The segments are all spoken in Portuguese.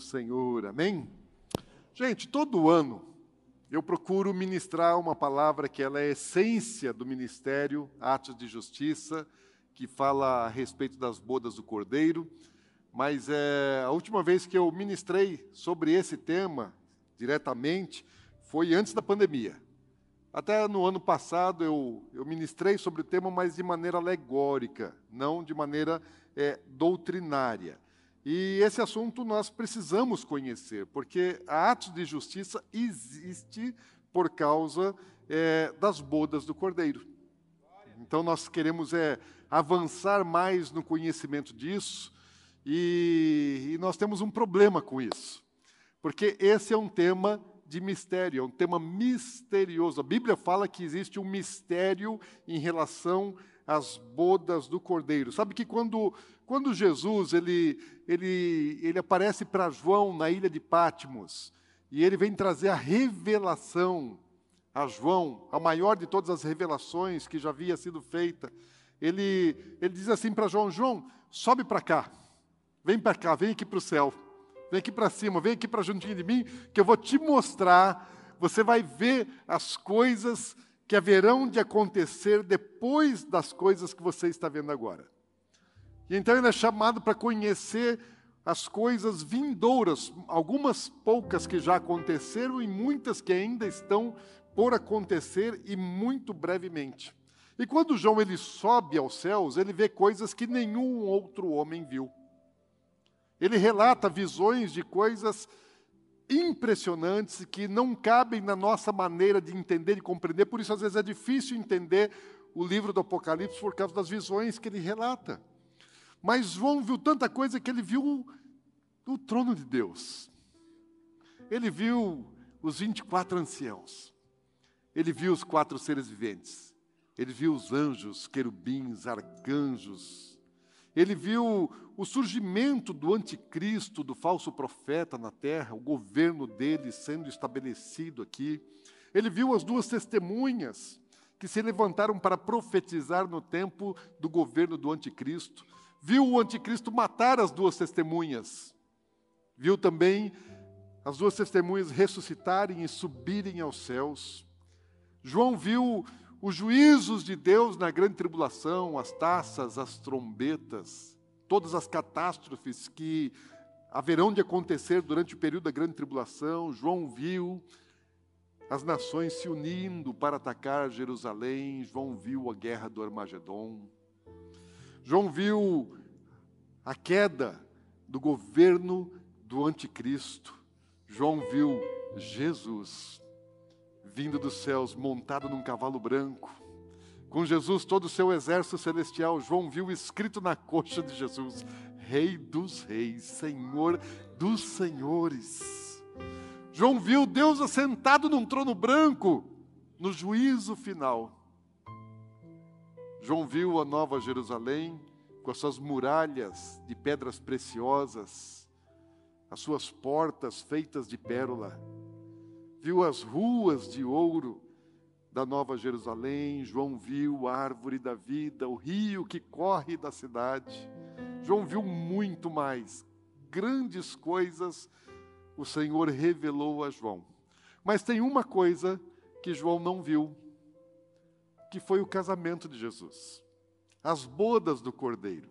Senhor, amém? Gente, todo ano eu procuro ministrar uma palavra que ela é a essência do ministério Atos de Justiça, que fala a respeito das bodas do Cordeiro. Mas é, a última vez que eu ministrei sobre esse tema diretamente foi antes da pandemia. Até no ano passado eu, eu ministrei sobre o tema, mas de maneira alegórica, não de maneira é, doutrinária. E esse assunto nós precisamos conhecer, porque a atos de justiça existe por causa é, das bodas do Cordeiro. Então nós queremos é, avançar mais no conhecimento disso, e, e nós temos um problema com isso, porque esse é um tema de mistério, é um tema misterioso. A Bíblia fala que existe um mistério em relação às bodas do Cordeiro. Sabe que quando, quando Jesus ele, ele, ele aparece para João na ilha de Patmos, e ele vem trazer a revelação a João, a maior de todas as revelações que já havia sido feita, ele, ele diz assim para João: João, sobe para cá, vem para cá, vem aqui para o céu. Vem aqui para cima, vem aqui para juntinho de mim, que eu vou te mostrar. Você vai ver as coisas que haverão de acontecer depois das coisas que você está vendo agora. E então ele é chamado para conhecer as coisas vindouras, algumas poucas que já aconteceram e muitas que ainda estão por acontecer e muito brevemente. E quando João ele sobe aos céus, ele vê coisas que nenhum outro homem viu. Ele relata visões de coisas impressionantes que não cabem na nossa maneira de entender e compreender, por isso às vezes é difícil entender o livro do Apocalipse por causa das visões que ele relata. Mas João viu tanta coisa que ele viu o trono de Deus. Ele viu os 24 anciãos. Ele viu os quatro seres viventes. Ele viu os anjos, querubins, arcanjos, ele viu o surgimento do anticristo, do falso profeta na terra, o governo dele sendo estabelecido aqui. Ele viu as duas testemunhas que se levantaram para profetizar no tempo do governo do anticristo. Viu o anticristo matar as duas testemunhas. Viu também as duas testemunhas ressuscitarem e subirem aos céus. João viu os juízos de Deus na grande tribulação, as taças, as trombetas, todas as catástrofes que haverão de acontecer durante o período da grande tribulação. João viu as nações se unindo para atacar Jerusalém. João viu a guerra do Armagedon. João viu a queda do governo do anticristo. João viu Jesus vindo dos céus, montado num cavalo branco. Com Jesus, todo o seu exército celestial, João viu escrito na coxa de Jesus: Rei dos reis, Senhor dos senhores. João viu Deus assentado num trono branco, no juízo final. João viu a nova Jerusalém, com as suas muralhas de pedras preciosas, as suas portas feitas de pérola viu as ruas de ouro da Nova Jerusalém, João viu a árvore da vida, o rio que corre da cidade. João viu muito mais, grandes coisas o Senhor revelou a João. Mas tem uma coisa que João não viu, que foi o casamento de Jesus, as bodas do Cordeiro.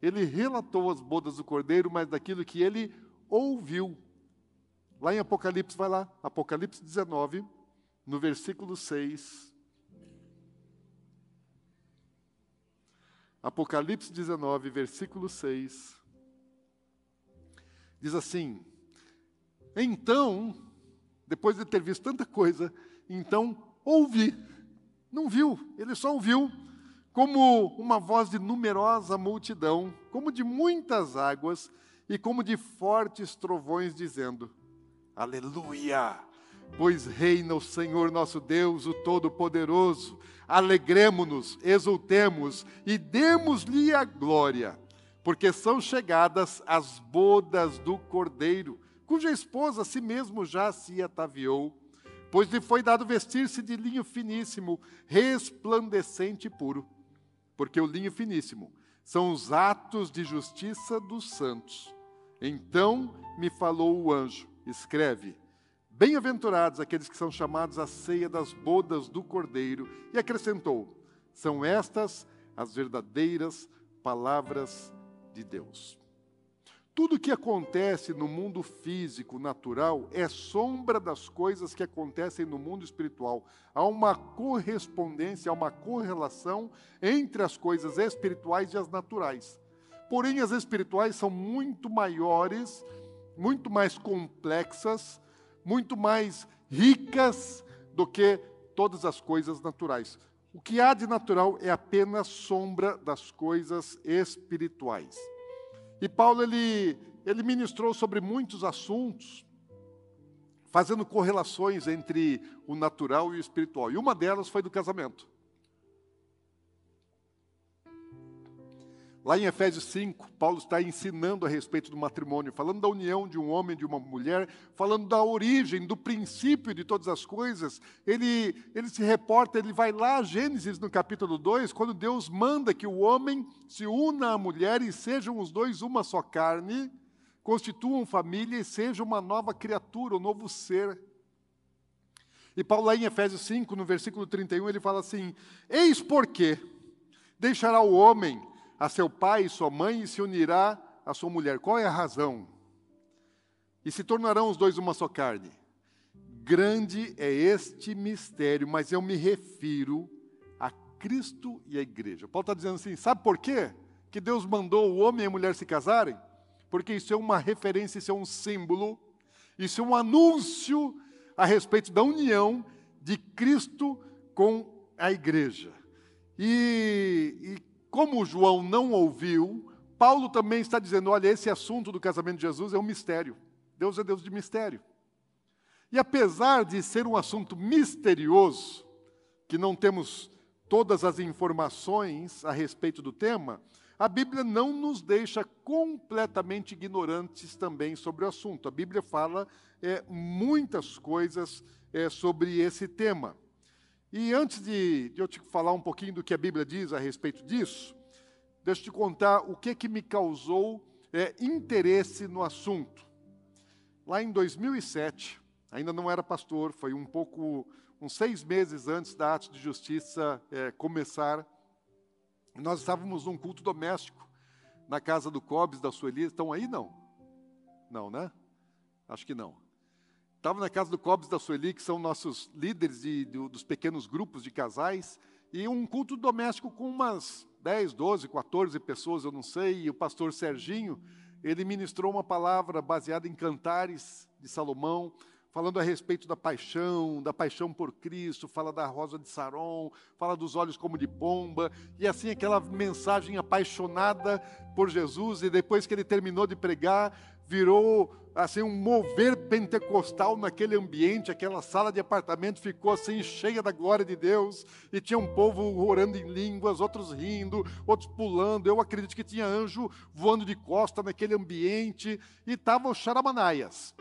Ele relatou as bodas do Cordeiro, mas daquilo que ele ouviu Lá em Apocalipse, vai lá, Apocalipse 19, no versículo 6. Apocalipse 19, versículo 6. Diz assim: Então, depois de ter visto tanta coisa, então ouvi. Não viu, ele só ouviu, como uma voz de numerosa multidão, como de muitas águas e como de fortes trovões, dizendo: Aleluia! Pois reina o Senhor nosso Deus, o Todo-Poderoso. Alegremo-nos, exultemos e demos-lhe a glória, porque são chegadas as bodas do Cordeiro, cuja esposa a si mesmo já se ataviou, pois lhe foi dado vestir-se de linho finíssimo, resplandecente e puro. Porque o linho finíssimo são os atos de justiça dos santos. Então me falou o anjo: escreve, Bem-aventurados aqueles que são chamados à ceia das bodas do Cordeiro. E acrescentou: são estas as verdadeiras palavras de Deus. Tudo que acontece no mundo físico, natural, é sombra das coisas que acontecem no mundo espiritual. Há uma correspondência, há uma correlação entre as coisas espirituais e as naturais. Porém, as espirituais são muito maiores, muito mais complexas, muito mais ricas do que todas as coisas naturais. O que há de natural é apenas sombra das coisas espirituais. E Paulo ele, ele ministrou sobre muitos assuntos, fazendo correlações entre o natural e o espiritual. E uma delas foi do casamento. Lá em Efésios 5, Paulo está ensinando a respeito do matrimônio, falando da união de um homem e de uma mulher, falando da origem, do princípio de todas as coisas. Ele, ele se reporta, ele vai lá a Gênesis no capítulo 2, quando Deus manda que o homem se una à mulher e sejam os dois uma só carne, constituam família e sejam uma nova criatura, um novo ser. E Paulo, lá em Efésios 5, no versículo 31, ele fala assim: Eis porque deixará o homem a seu pai e sua mãe e se unirá à sua mulher. Qual é a razão? E se tornarão os dois uma só carne. Grande é este mistério, mas eu me refiro a Cristo e a igreja. Paulo está dizendo assim: sabe por quê que Deus mandou o homem e a mulher se casarem? Porque isso é uma referência, isso é um símbolo, isso é um anúncio a respeito da união de Cristo com a igreja. E, e como João não ouviu, Paulo também está dizendo: olha, esse assunto do casamento de Jesus é um mistério. Deus é Deus de mistério. E apesar de ser um assunto misterioso, que não temos todas as informações a respeito do tema, a Bíblia não nos deixa completamente ignorantes também sobre o assunto. A Bíblia fala é, muitas coisas é, sobre esse tema. E antes de, de, eu te falar um pouquinho do que a Bíblia diz a respeito disso, deixa eu te contar o que, que me causou é, interesse no assunto. Lá em 2007, ainda não era pastor, foi um pouco, uns seis meses antes da arte de justiça é, começar, nós estávamos num culto doméstico na casa do Cobes, da Sueli. Estão aí, não? Não, né? Acho que não. Estava na casa do Cobes da Sueli, que são nossos líderes de, de, dos pequenos grupos de casais, e um culto doméstico com umas 10, 12, 14 pessoas, eu não sei, e o pastor Serginho, ele ministrou uma palavra baseada em cantares de Salomão, falando a respeito da paixão, da paixão por Cristo, fala da rosa de Saron, fala dos olhos como de pomba, e assim aquela mensagem apaixonada por Jesus, e depois que ele terminou de pregar, virou assim um mover pentecostal naquele ambiente, aquela sala de apartamento ficou assim cheia da glória de Deus, e tinha um povo orando em línguas, outros rindo, outros pulando. Eu acredito que tinha anjo voando de costa naquele ambiente, e estavam charamanaias.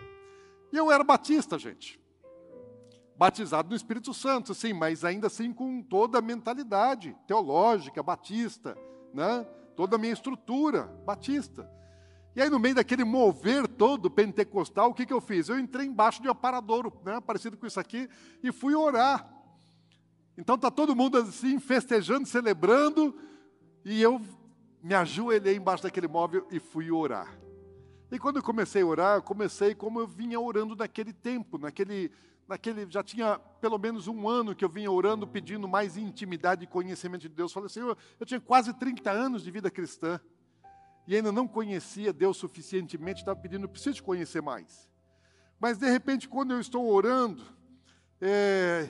E eu era batista, gente. Batizado no Espírito Santo, sim, mas ainda assim com toda a mentalidade teológica, batista, né? toda a minha estrutura batista. E aí, no meio daquele mover todo pentecostal, o que, que eu fiz? Eu entrei embaixo de um aparadouro, né, parecido com isso aqui, e fui orar. Então está todo mundo assim, festejando, celebrando, e eu me ajoelhei embaixo daquele móvel e fui orar. E quando eu comecei a orar, eu comecei como eu vinha orando naquele tempo, naquele, naquele já tinha pelo menos um ano que eu vinha orando, pedindo mais intimidade e conhecimento de Deus. Falei, Senhor, eu tinha quase 30 anos de vida cristã e ainda não conhecia Deus suficientemente, estava pedindo, preciso te conhecer mais. Mas de repente, quando eu estou orando, é,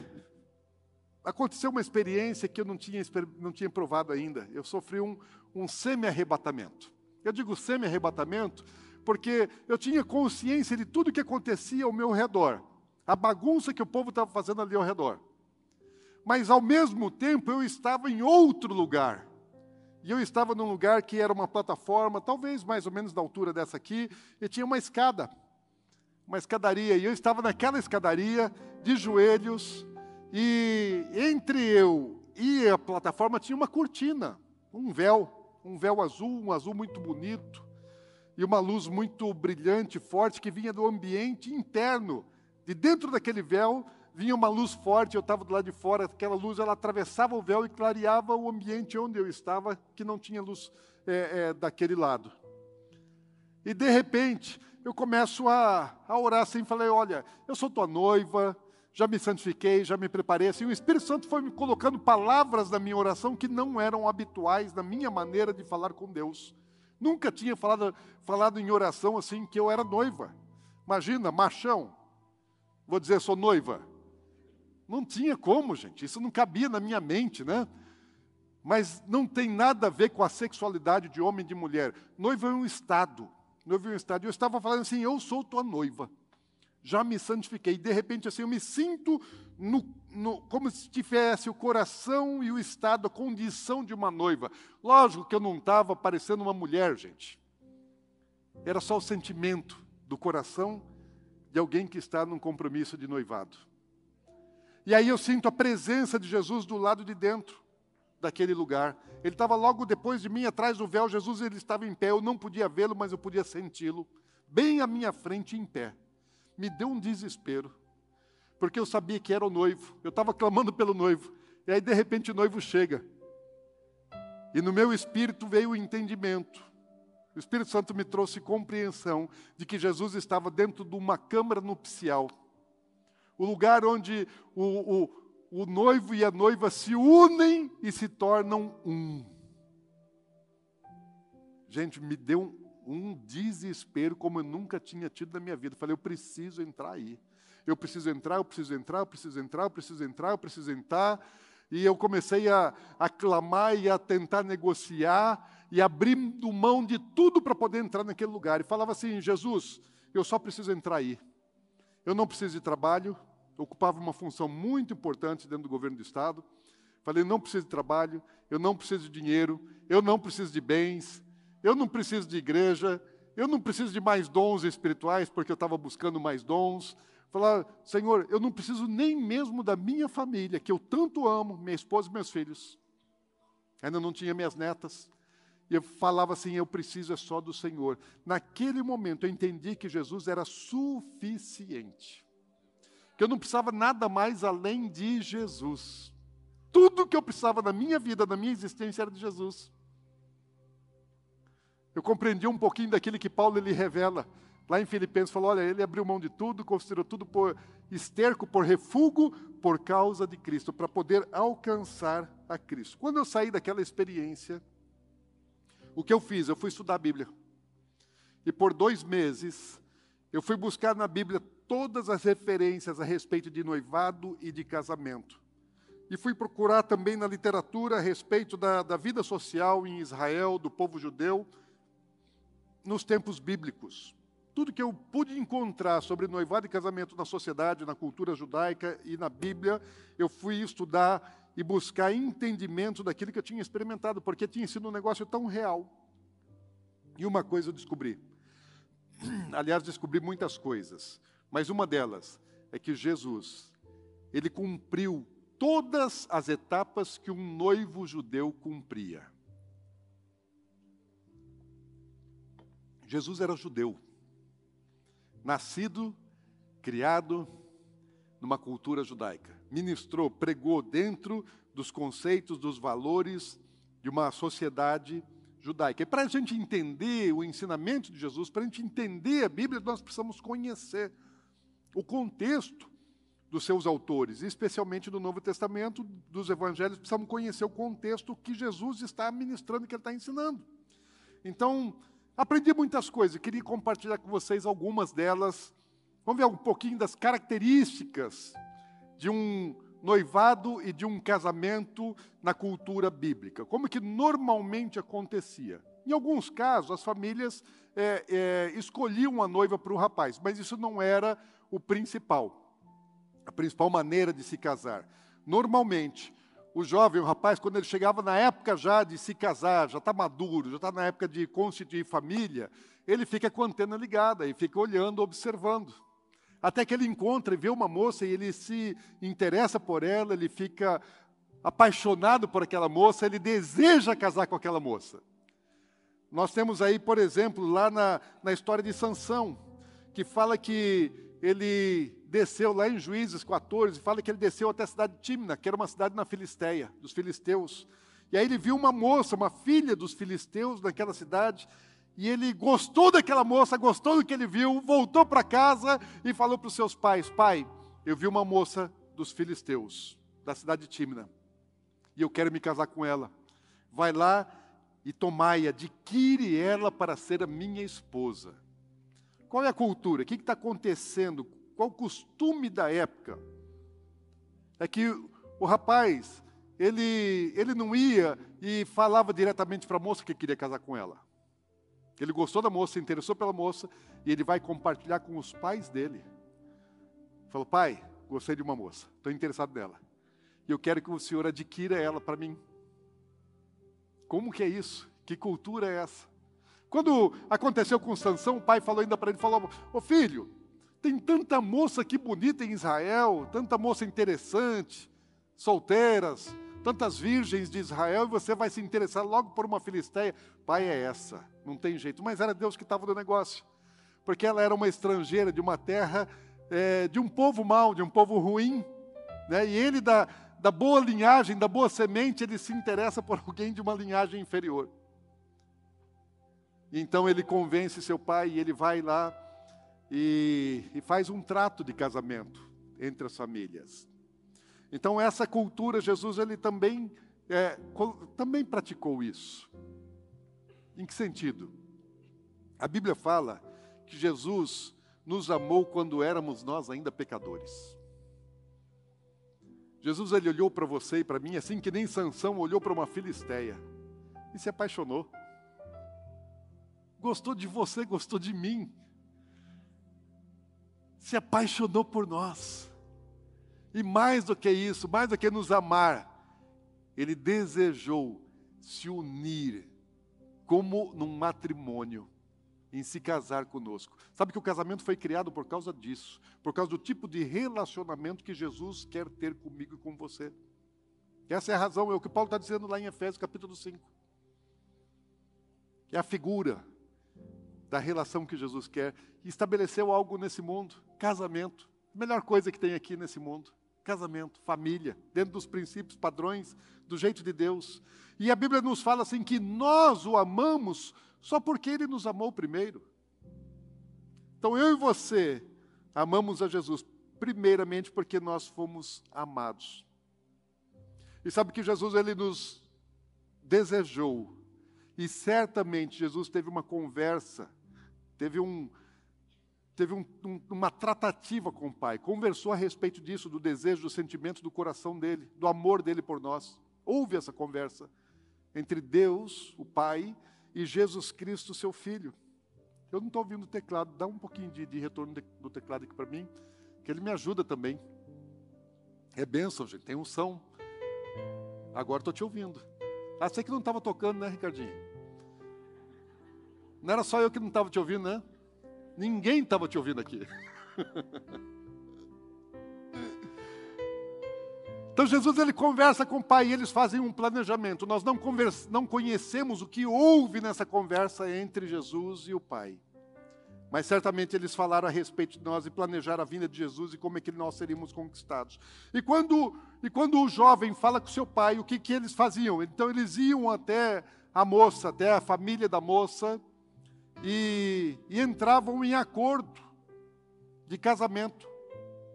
aconteceu uma experiência que eu não tinha, não tinha provado ainda. Eu sofri um, um semi-arrebatamento. Eu digo semi-arrebatamento porque eu tinha consciência de tudo que acontecia ao meu redor, a bagunça que o povo estava fazendo ali ao redor. Mas ao mesmo tempo eu estava em outro lugar. E eu estava num lugar que era uma plataforma, talvez mais ou menos da altura dessa aqui, e tinha uma escada, uma escadaria. E eu estava naquela escadaria, de joelhos, e entre eu e a plataforma tinha uma cortina, um véu, um véu azul, um azul muito bonito, e uma luz muito brilhante, forte, que vinha do ambiente interno. De dentro daquele véu vinha uma luz forte, eu estava do lado de fora, aquela luz ela atravessava o véu e clareava o ambiente onde eu estava, que não tinha luz é, é, daquele lado. E de repente, eu começo a, a orar assim, falei, olha, eu sou tua noiva, já me santifiquei, já me preparei, assim, o Espírito Santo foi me colocando palavras na minha oração que não eram habituais na minha maneira de falar com Deus. Nunca tinha falado, falado em oração assim que eu era noiva. Imagina, machão. Vou dizer, sou noiva. Não tinha como, gente, isso não cabia na minha mente, né? Mas não tem nada a ver com a sexualidade de homem e de mulher. Noiva é um estado. Noiva é um estado. Eu estava falando assim, eu sou tua noiva. Já me santifiquei. De repente, assim, eu me sinto no, no, como se tivesse o coração e o estado, a condição de uma noiva. Lógico que eu não estava parecendo uma mulher, gente. Era só o sentimento do coração de alguém que está num compromisso de noivado. E aí eu sinto a presença de Jesus do lado de dentro daquele lugar. Ele estava logo depois de mim, atrás do véu. Jesus ele estava em pé. Eu não podia vê-lo, mas eu podia senti-lo. Bem à minha frente, em pé. Me deu um desespero. Porque eu sabia que era o noivo. Eu estava clamando pelo noivo. E aí, de repente, o noivo chega. E no meu espírito veio o entendimento. O Espírito Santo me trouxe compreensão de que Jesus estava dentro de uma câmara nupcial o lugar onde o, o, o noivo e a noiva se unem e se tornam um. Gente, me deu um, um desespero como eu nunca tinha tido na minha vida. Falei, eu preciso entrar aí. Eu preciso entrar, eu preciso entrar, eu preciso entrar, eu preciso entrar, eu preciso entrar. E eu comecei a, a clamar e a tentar negociar e abrindo mão de tudo para poder entrar naquele lugar. E falava assim: Jesus, eu só preciso entrar aí. Eu não preciso de trabalho, ocupava uma função muito importante dentro do governo do Estado. Falei, não preciso de trabalho, eu não preciso de dinheiro, eu não preciso de bens, eu não preciso de igreja, eu não preciso de mais dons espirituais, porque eu estava buscando mais dons. Falar, Senhor, eu não preciso nem mesmo da minha família, que eu tanto amo, minha esposa e meus filhos. Ainda não tinha minhas netas. E eu falava assim: eu preciso é só do Senhor. Naquele momento eu entendi que Jesus era suficiente que eu não precisava nada mais além de Jesus. Tudo que eu precisava na minha vida, na minha existência, era de Jesus. Eu compreendi um pouquinho daquilo que Paulo ele revela lá em Filipenses, falou: olha, ele abriu mão de tudo, considerou tudo por esterco, por refúgio, por causa de Cristo, para poder alcançar a Cristo. Quando eu saí daquela experiência, o que eu fiz? Eu fui estudar a Bíblia. E por dois meses, eu fui buscar na Bíblia todas as referências a respeito de noivado e de casamento. E fui procurar também na literatura a respeito da, da vida social em Israel, do povo judeu, nos tempos bíblicos. Tudo que eu pude encontrar sobre noivado e casamento na sociedade, na cultura judaica e na Bíblia, eu fui estudar e buscar entendimento daquilo que eu tinha experimentado, porque tinha sido um negócio tão real. E uma coisa eu descobri. Aliás, descobri muitas coisas. Mas uma delas é que Jesus, ele cumpriu todas as etapas que um noivo judeu cumpria. Jesus era judeu, nascido, criado numa cultura judaica. Ministrou, pregou dentro dos conceitos, dos valores de uma sociedade judaica. E para a gente entender o ensinamento de Jesus, para a gente entender a Bíblia, nós precisamos conhecer o contexto dos seus autores, especialmente do Novo Testamento, dos Evangelhos, precisamos conhecer o contexto que Jesus está ministrando, que ele está ensinando. Então, aprendi muitas coisas, queria compartilhar com vocês algumas delas. Vamos ver um pouquinho das características de um noivado e de um casamento na cultura bíblica. Como que normalmente acontecia? Em alguns casos, as famílias é, é, escolhiam a noiva para o rapaz, mas isso não era o principal, a principal maneira de se casar. Normalmente, o jovem, o rapaz, quando ele chegava na época já de se casar, já está maduro, já está na época de constituir família, ele fica com a antena ligada e fica olhando, observando. Até que ele encontra e vê uma moça e ele se interessa por ela, ele fica apaixonado por aquela moça, ele deseja casar com aquela moça. Nós temos aí, por exemplo, lá na, na história de Sansão, que fala que ele desceu lá em Juízes 14, fala que ele desceu até a cidade de Timna, que era uma cidade na Filisteia, dos filisteus. E aí ele viu uma moça, uma filha dos filisteus naquela cidade, e ele gostou daquela moça, gostou do que ele viu, voltou para casa e falou para os seus pais: Pai, eu vi uma moça dos filisteus, da cidade de Timna, e eu quero me casar com ela. Vai lá e tomai, adquire ela para ser a minha esposa. Qual é a cultura? O que está acontecendo? Qual o costume da época? É que o rapaz, ele, ele não ia e falava diretamente para a moça que queria casar com ela. Ele gostou da moça, se interessou pela moça, e ele vai compartilhar com os pais dele. Falou, pai, gostei de uma moça, estou interessado nela. E eu quero que o senhor adquira ela para mim. Como que é isso? Que cultura é essa? Quando aconteceu com Sansão, o pai falou ainda para ele, falou, ô filho, tem tanta moça aqui bonita em Israel, tanta moça interessante, solteiras, tantas virgens de Israel, e você vai se interessar logo por uma filisteia. Pai, é essa, não tem jeito. Mas era Deus que estava no negócio, porque ela era uma estrangeira de uma terra, é, de um povo mau, de um povo ruim, né? e ele, da, da boa linhagem, da boa semente, ele se interessa por alguém de uma linhagem inferior. Então ele convence seu pai e ele vai lá e, e faz um trato de casamento entre as famílias. Então essa cultura, Jesus ele também, é, também praticou isso. Em que sentido? A Bíblia fala que Jesus nos amou quando éramos nós ainda pecadores. Jesus ele olhou para você e para mim assim que nem Sansão olhou para uma filisteia e se apaixonou gostou de você, gostou de mim, se apaixonou por nós. E mais do que isso, mais do que nos amar, ele desejou se unir como num matrimônio, em se casar conosco. Sabe que o casamento foi criado por causa disso, por causa do tipo de relacionamento que Jesus quer ter comigo e com você. Essa é a razão, é o que Paulo está dizendo lá em Efésios capítulo 5. É a figura, da relação que Jesus quer estabeleceu algo nesse mundo, casamento. Melhor coisa que tem aqui nesse mundo, casamento, família, dentro dos princípios, padrões, do jeito de Deus. E a Bíblia nos fala assim que nós o amamos só porque ele nos amou primeiro. Então eu e você amamos a Jesus primeiramente porque nós fomos amados. E sabe que Jesus ele nos desejou. E certamente Jesus teve uma conversa teve, um, teve um, um, uma tratativa com o Pai, conversou a respeito disso, do desejo, do sentimento do coração dele, do amor dele por nós. Houve essa conversa entre Deus, o Pai, e Jesus Cristo, seu Filho. Eu não estou ouvindo o teclado, dá um pouquinho de, de retorno de, do teclado aqui para mim, que ele me ajuda também. É bênção, gente, tem unção. Agora estou te ouvindo. Ah, sei que não estava tocando, né, Ricardinho? Não era só eu que não estava te ouvindo, né? Ninguém estava te ouvindo aqui. Então Jesus ele conversa com o pai e eles fazem um planejamento. Nós não, não conhecemos o que houve nessa conversa entre Jesus e o pai. Mas certamente eles falaram a respeito de nós e planejaram a vinda de Jesus e como é que nós seríamos conquistados. E quando, e quando o jovem fala com seu pai, o que, que eles faziam? Então eles iam até a moça, até a família da moça, e, e entravam em acordo de casamento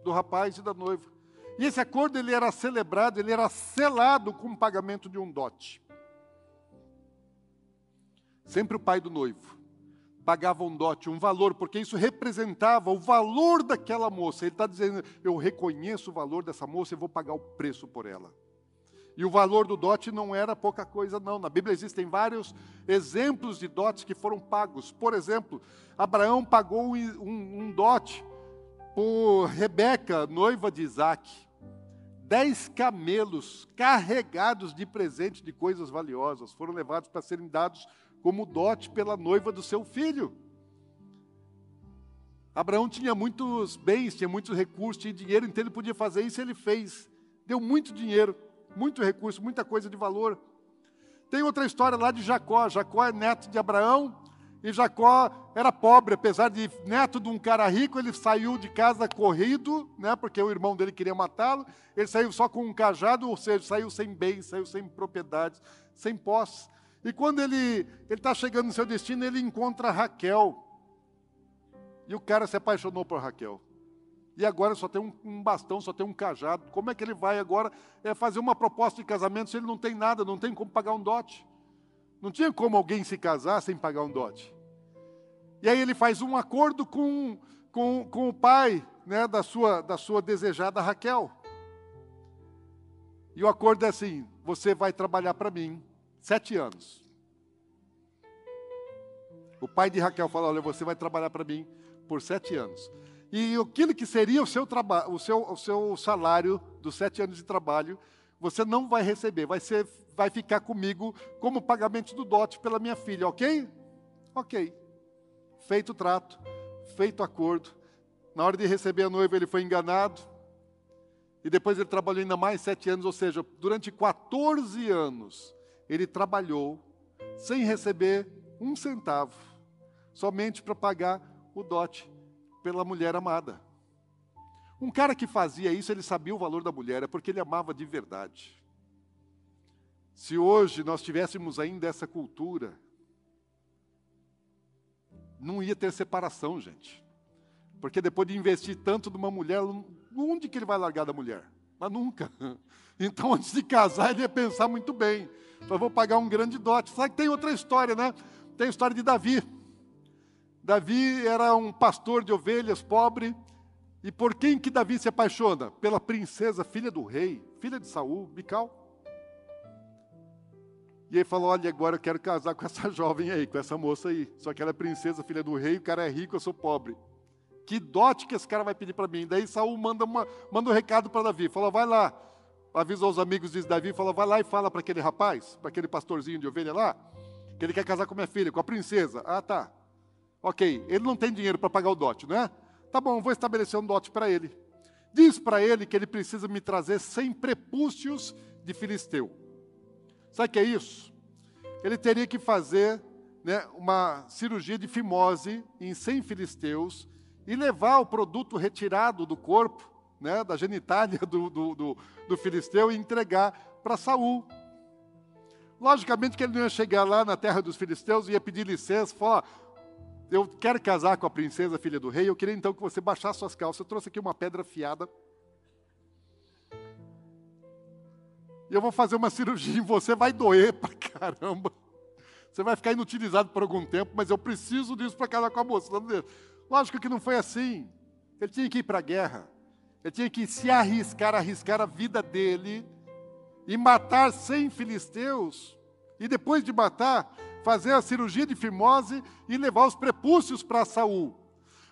do rapaz e da noiva. E esse acordo ele era celebrado, ele era selado com o pagamento de um dote. Sempre o pai do noivo pagava um dote, um valor, porque isso representava o valor daquela moça. Ele está dizendo: eu reconheço o valor dessa moça e vou pagar o preço por ela. E o valor do dote não era pouca coisa, não. Na Bíblia existem vários exemplos de dotes que foram pagos. Por exemplo, Abraão pagou um, um, dote por Rebeca, noiva de Isaac. Dez camelos carregados de presente de coisas valiosas foram levados para serem dados como dote pela noiva do seu filho. Abraão tinha muitos bens, tinha muitos recursos, tinha dinheiro, então ele podia fazer isso ele fez. Deu muito dinheiro muito recurso, muita coisa de valor. Tem outra história lá de Jacó. Jacó é neto de Abraão e Jacó era pobre, apesar de neto de um cara rico, ele saiu de casa corrido, né, porque o irmão dele queria matá-lo. Ele saiu só com um cajado, ou seja, saiu sem bens, saiu sem propriedades, sem posse. E quando ele está chegando no seu destino, ele encontra Raquel. E o cara se apaixonou por Raquel e agora só tem um, um, bastão, só tem um cajado. Como é que ele vai agora é, fazer uma proposta de casamento se ele não tem nada, não tem como pagar um dote? Não tinha como alguém se casar sem pagar um dote. E aí ele faz um acordo com, com, com o pai né, da, sua, da sua desejada Raquel. E o acordo é assim: você vai trabalhar para mim sete anos. O pai de Raquel fala: olha, você vai trabalhar para mim por sete anos. E aquilo que seria o seu, trabalho, o seu, o seu salário dos sete anos de trabalho, você não vai receber, vai, ser, vai ficar comigo como pagamento do dote pela minha filha, ok? Ok. Feito o trato, feito o acordo. Na hora de receber a noiva, ele foi enganado. E depois ele trabalhou ainda mais sete anos, ou seja, durante 14 anos, ele trabalhou sem receber um centavo, somente para pagar o dote pela mulher amada. Um cara que fazia isso, ele sabia o valor da mulher, é porque ele amava de verdade. Se hoje nós tivéssemos ainda essa cultura, não ia ter separação, gente. Porque depois de investir tanto numa mulher, onde que ele vai largar da mulher? Mas nunca. Então, antes de casar, ele ia pensar muito bem. Eu vou pagar um grande dote. Sabe que tem outra história, né? Tem a história de Davi. Davi era um pastor de ovelhas pobre. E por quem que Davi se apaixona? Pela princesa, filha do rei, filha de Saul, Mical. E ele falou: Olha, agora eu quero casar com essa jovem aí, com essa moça aí. Só que ela é princesa, filha do rei, o cara é rico, eu sou pobre. Que dote que esse cara vai pedir para mim? Daí Saul manda, uma, manda um recado para Davi: Falou, vai lá. Avisou os amigos de Davi, falou: Vai lá e fala para aquele rapaz, para aquele pastorzinho de ovelha lá, que ele quer casar com minha filha, com a princesa. Ah, tá. Ok, ele não tem dinheiro para pagar o dote, não é? Tá bom, vou estabelecer um dote para ele. Diz para ele que ele precisa me trazer 100 prepúcios de filisteu. Sabe o que é isso? Ele teria que fazer né, uma cirurgia de fimose em 100 filisteus e levar o produto retirado do corpo, né, da genitália do, do, do, do filisteu e entregar para Saul. Logicamente que ele não ia chegar lá na terra dos filisteus e ia pedir licença, falar, eu quero casar com a princesa, filha do rei, eu queria então que você baixasse suas calças. Eu trouxe aqui uma pedra afiada. E eu vou fazer uma cirurgia em você, vai doer pra caramba. Você vai ficar inutilizado por algum tempo, mas eu preciso disso para casar com a moça. Lógico que não foi assim. Ele tinha que ir para a guerra. Ele tinha que se arriscar, arriscar a vida dele e matar cem filisteus. E depois de matar, fazer a cirurgia de fimose e levar os prepúcios para Saul.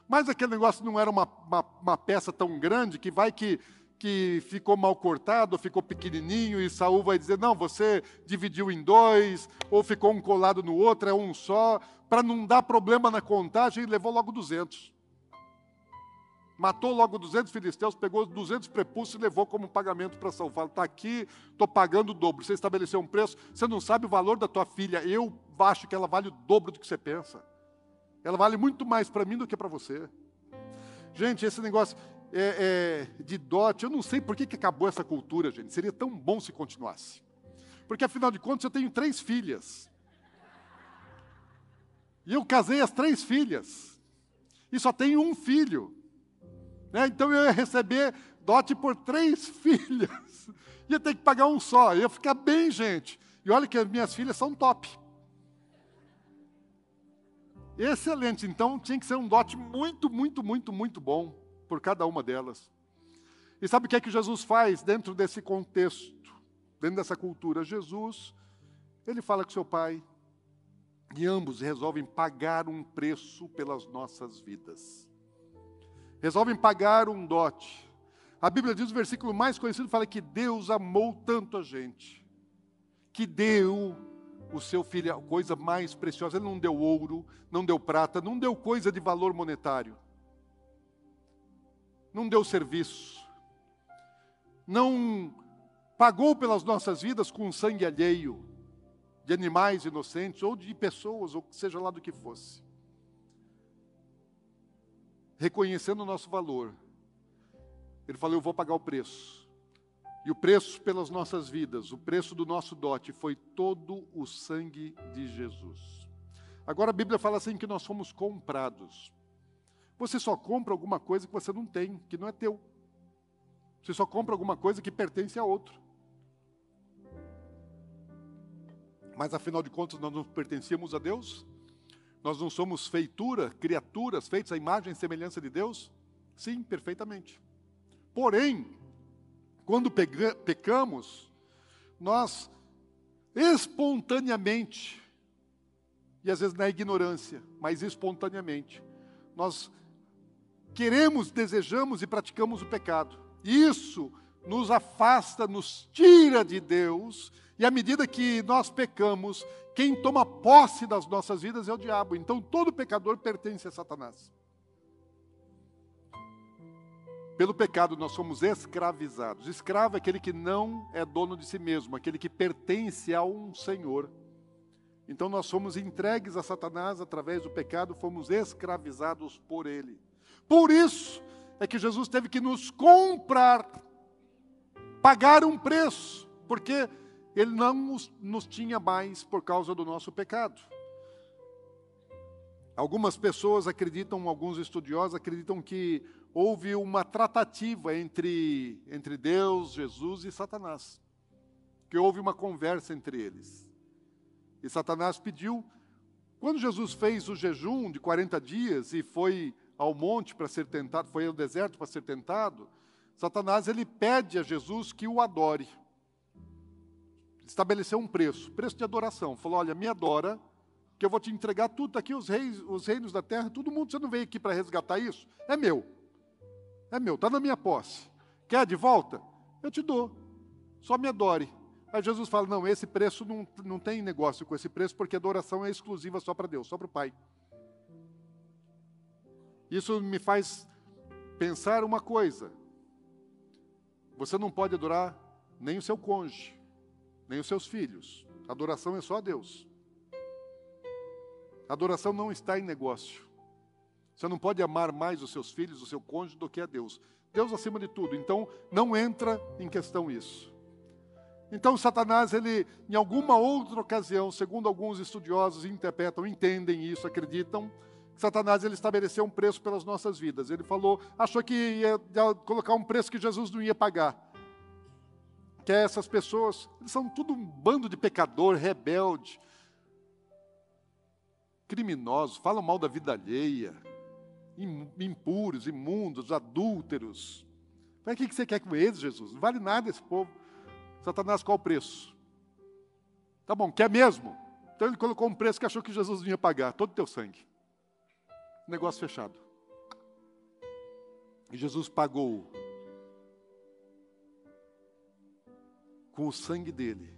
Mas aquele negócio não era uma, uma, uma, peça tão grande que vai que, que ficou mal cortado, ficou pequenininho e Saul vai dizer: não, você dividiu em dois, ou ficou um colado no outro, é um só, para não dar problema na contagem, levou logo 200. Matou logo 200 filisteus, pegou 200 prepúcios e levou como pagamento para Saul. Fala, está aqui, estou pagando o dobro. Você estabeleceu um preço, você não sabe o valor da tua filha. Eu acho que ela vale o dobro do que você pensa. Ela vale muito mais para mim do que para você. Gente, esse negócio é, é, de dote, eu não sei por que, que acabou essa cultura, gente. Seria tão bom se continuasse. Porque, afinal de contas, eu tenho três filhas. E eu casei as três filhas. E só tenho um filho. Né? Então eu ia receber dote por três filhas. Ia ter que pagar um só. Ia ficar bem, gente. E olha que as minhas filhas são top. Excelente. Então tinha que ser um dote muito, muito, muito, muito bom por cada uma delas. E sabe o que é que Jesus faz dentro desse contexto dentro dessa cultura, Jesus, ele fala com seu pai, e ambos resolvem pagar um preço pelas nossas vidas. Resolvem pagar um dote. A Bíblia diz, o versículo mais conhecido fala que Deus amou tanto a gente, que deu o seu filho, a coisa mais preciosa. Ele não deu ouro, não deu prata, não deu coisa de valor monetário, não deu serviço, não pagou pelas nossas vidas com sangue alheio, de animais inocentes ou de pessoas, ou seja lá do que fosse. Reconhecendo o nosso valor, ele falou: Eu vou pagar o preço. E o preço pelas nossas vidas, o preço do nosso dote foi todo o sangue de Jesus. Agora a Bíblia fala assim que nós fomos comprados. Você só compra alguma coisa que você não tem, que não é teu. Você só compra alguma coisa que pertence a outro. Mas afinal de contas, nós não pertencíamos a Deus? Nós não somos feitura, criaturas feitas à imagem e semelhança de Deus? Sim, perfeitamente. Porém, quando pecamos, nós espontaneamente, e às vezes na ignorância, mas espontaneamente, nós queremos, desejamos e praticamos o pecado. Isso nos afasta, nos tira de Deus, e à medida que nós pecamos, quem toma posse das nossas vidas é o diabo. Então todo pecador pertence a Satanás. Pelo pecado nós somos escravizados. Escravo é aquele que não é dono de si mesmo, aquele que pertence a um senhor. Então nós somos entregues a Satanás através do pecado, fomos escravizados por ele. Por isso é que Jesus teve que nos comprar, pagar um preço, porque ele não nos, nos tinha mais por causa do nosso pecado. Algumas pessoas acreditam, alguns estudiosos acreditam que houve uma tratativa entre, entre Deus, Jesus e Satanás. Que houve uma conversa entre eles. E Satanás pediu, quando Jesus fez o jejum de 40 dias e foi ao monte para ser tentado, foi ao deserto para ser tentado, Satanás ele pede a Jesus que o adore. Estabeleceu um preço, preço de adoração. Falou: olha, me adora, que eu vou te entregar tudo, aqui os reis, os reinos da terra, todo mundo, você não veio aqui para resgatar isso? É meu. É meu, está na minha posse. Quer de volta? Eu te dou. Só me adore. Aí Jesus fala: não, esse preço não, não tem negócio com esse preço, porque a adoração é exclusiva só para Deus, só para o Pai. Isso me faz pensar uma coisa: você não pode adorar nem o seu cônjuge, nem os seus filhos. Adoração é só a Deus. Adoração não está em negócio. Você não pode amar mais os seus filhos, o seu cônjuge, do que a Deus. Deus acima de tudo. Então, não entra em questão isso. Então, Satanás, ele, em alguma outra ocasião, segundo alguns estudiosos interpretam, entendem isso, acreditam, Satanás ele estabeleceu um preço pelas nossas vidas. Ele falou, achou que ia colocar um preço que Jesus não ia pagar. Que essas pessoas, eles são tudo um bando de pecador, rebelde, criminosos, falam mal da vida alheia, impuros, imundos, adúlteros. Mas o que você quer com eles, Jesus? Não vale nada esse povo. Satanás, qual o preço? Tá bom, quer mesmo? Então ele colocou um preço que achou que Jesus ia pagar, todo o teu sangue. Negócio fechado. E Jesus pagou com o sangue dele.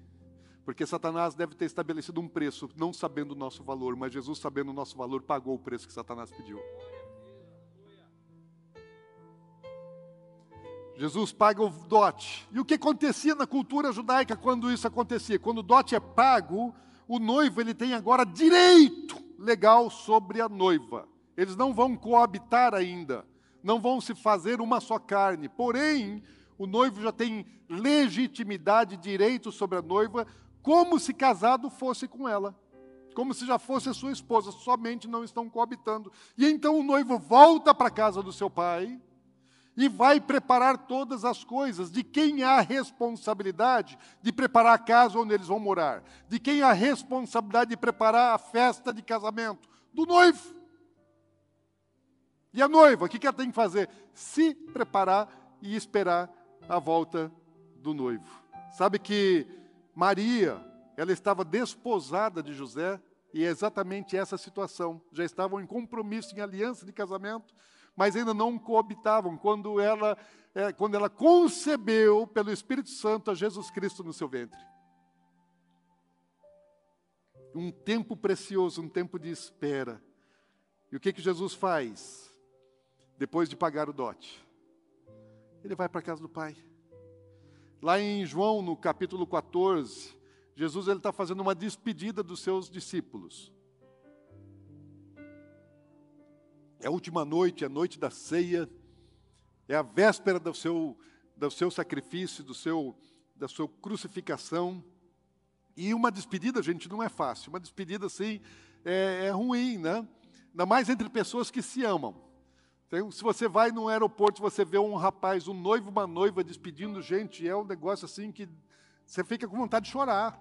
Porque Satanás deve ter estabelecido um preço, não sabendo o nosso valor, mas Jesus, sabendo o nosso valor, pagou o preço que Satanás pediu. Jesus paga o dote. E o que acontecia na cultura judaica quando isso acontecia? Quando o dote é pago, o noivo ele tem agora direito legal sobre a noiva. Eles não vão coabitar ainda, não vão se fazer uma só carne. Porém, o noivo já tem legitimidade, direito sobre a noiva, como se casado fosse com ela. Como se já fosse a sua esposa, somente não estão coabitando. E então o noivo volta para a casa do seu pai, e vai preparar todas as coisas. De quem há a responsabilidade de preparar a casa onde eles vão morar? De quem há a responsabilidade de preparar a festa de casamento? Do noivo. E a noiva, o que ela tem que fazer? Se preparar e esperar a volta do noivo. Sabe que Maria, ela estava desposada de José, e é exatamente essa situação. Já estavam em compromisso, em aliança de casamento, mas ainda não coabitavam. Quando ela, é, quando ela concebeu pelo Espírito Santo a Jesus Cristo no seu ventre. Um tempo precioso, um tempo de espera. E o que, que Jesus faz? Depois de pagar o dote, ele vai para a casa do Pai. Lá em João, no capítulo 14, Jesus está fazendo uma despedida dos seus discípulos. É a última noite, é a noite da ceia, é a véspera do seu, do seu sacrifício, do seu, da sua crucificação. E uma despedida, gente, não é fácil. Uma despedida assim é, é ruim, né? Ainda mais entre pessoas que se amam. Se você vai no aeroporto, você vê um rapaz, um noivo, uma noiva despedindo gente, é um negócio assim que você fica com vontade de chorar,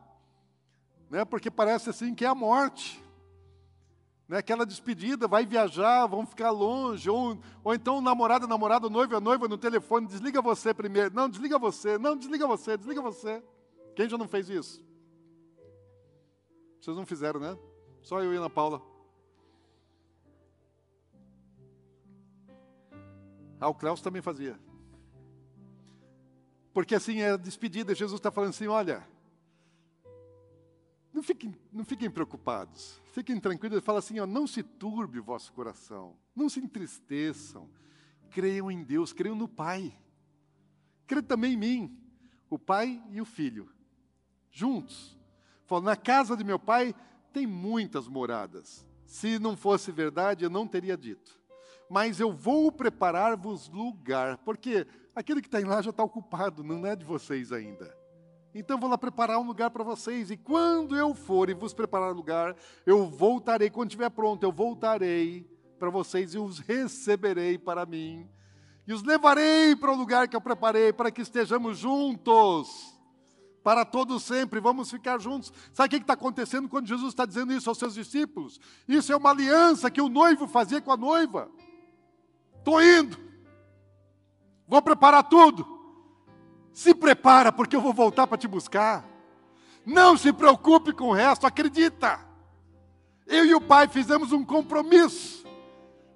né? Porque parece assim que é a morte. Né? Aquela despedida, vai viajar, vão ficar longe, ou, ou então o namorado, namorado, noivo, a noiva no telefone, desliga você primeiro. Não, desliga você, não, desliga você, desliga você. Quem já não fez isso? Vocês não fizeram, né? Só eu e Ana Paula. Ah, o Klaus também fazia. Porque assim é despedida, Jesus está falando assim: olha, não fiquem, não fiquem preocupados, fiquem tranquilos. Ele fala assim: ó, não se turbe o vosso coração, não se entristeçam, creiam em Deus, creiam no Pai, creiam também em mim, o Pai e o Filho, juntos. Fala, na casa de meu Pai tem muitas moradas. Se não fosse verdade, eu não teria dito mas eu vou preparar-vos lugar, porque aquilo que está lá já está ocupado, não é de vocês ainda. Então vou lá preparar um lugar para vocês, e quando eu for e vos preparar lugar, eu voltarei, quando estiver pronto, eu voltarei para vocês e os receberei para mim, e os levarei para o lugar que eu preparei, para que estejamos juntos, para todos sempre, vamos ficar juntos. Sabe o que está acontecendo quando Jesus está dizendo isso aos seus discípulos? Isso é uma aliança que o noivo fazia com a noiva. Estou indo. Vou preparar tudo. Se prepara, porque eu vou voltar para te buscar. Não se preocupe com o resto, acredita. Eu e o pai fizemos um compromisso,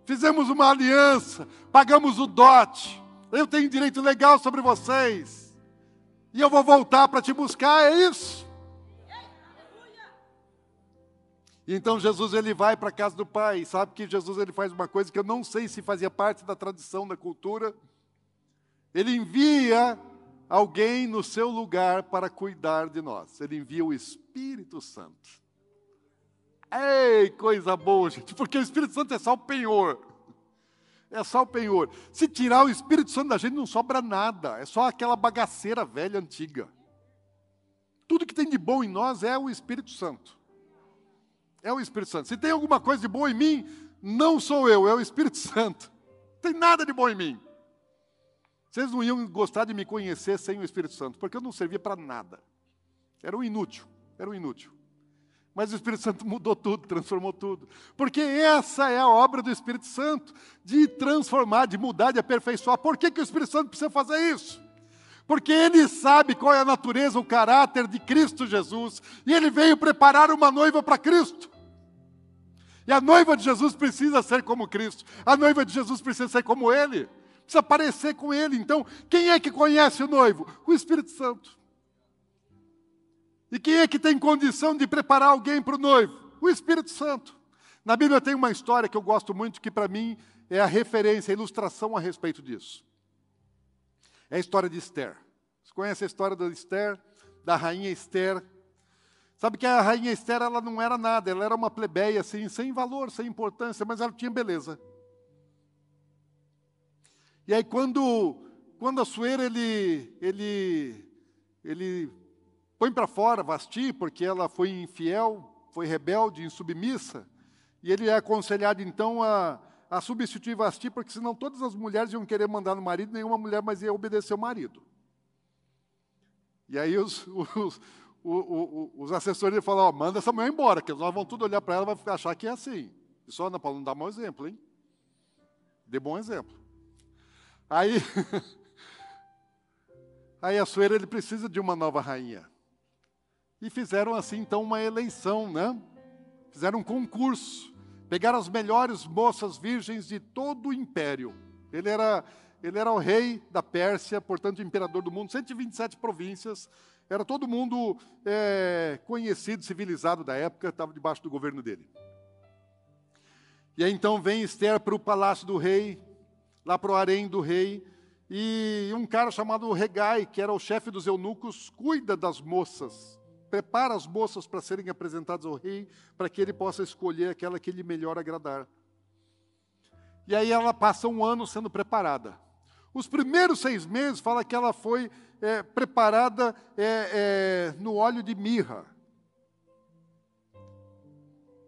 fizemos uma aliança, pagamos o dote. Eu tenho direito legal sobre vocês. E eu vou voltar para te buscar, é isso. E então Jesus ele vai para a casa do pai, sabe que Jesus ele faz uma coisa que eu não sei se fazia parte da tradição da cultura. Ele envia alguém no seu lugar para cuidar de nós. Ele envia o Espírito Santo. Ei, coisa boa, gente, porque o Espírito Santo é só o penhor. É só o penhor. Se tirar o Espírito Santo da gente, não sobra nada. É só aquela bagaceira velha, antiga. Tudo que tem de bom em nós é o Espírito Santo. É o Espírito Santo. Se tem alguma coisa de bom em mim, não sou eu, é o Espírito Santo. Não tem nada de bom em mim. Vocês não iam gostar de me conhecer sem o Espírito Santo, porque eu não servia para nada. Era um inútil, era um inútil. Mas o Espírito Santo mudou tudo, transformou tudo. Porque essa é a obra do Espírito Santo, de transformar, de mudar, de aperfeiçoar. Por que, que o Espírito Santo precisa fazer isso? porque ele sabe qual é a natureza, o caráter de Cristo Jesus, e ele veio preparar uma noiva para Cristo. E a noiva de Jesus precisa ser como Cristo, a noiva de Jesus precisa ser como Ele, precisa parecer com Ele. Então, quem é que conhece o noivo? O Espírito Santo. E quem é que tem condição de preparar alguém para o noivo? O Espírito Santo. Na Bíblia tem uma história que eu gosto muito, que para mim é a referência, a ilustração a respeito disso. É a história de Esther. Você conhece a história da Esther, da rainha Esther? Sabe que a rainha Esther ela não era nada, ela era uma plebeia assim, sem valor, sem importância, mas ela tinha beleza. E aí quando quando Assuero ele ele ele põe para fora Vasti porque ela foi infiel, foi rebelde, insubmissa, e ele é aconselhado então a a substituir Vasti, porque senão todas as mulheres iam querer mandar no marido, nenhuma mulher mais ia obedecer o marido. E aí os, os, os, os assessores iam falar, manda essa mulher embora, que nós vamos tudo olhar para ela e vai achar que é assim. E só Ana Paula não dá mau exemplo, hein? Dê bom exemplo. Aí, Aí Assuero ele precisa de uma nova rainha. E fizeram assim então uma eleição, né? Fizeram um concurso. Pegaram as melhores moças virgens de todo o império. Ele era, ele era o rei da Pérsia, portanto, imperador do mundo, 127 províncias. Era todo mundo é, conhecido, civilizado da época, estava debaixo do governo dele. E aí então vem Esther para o palácio do rei, lá para o harém do rei, e um cara chamado Regai, que era o chefe dos eunucos, cuida das moças, prepara as moças para serem apresentadas ao rei, para que ele possa escolher aquela que lhe melhor agradar. E aí ela passa um ano sendo preparada. Os primeiros seis meses fala que ela foi é, preparada é, é, no óleo de mirra.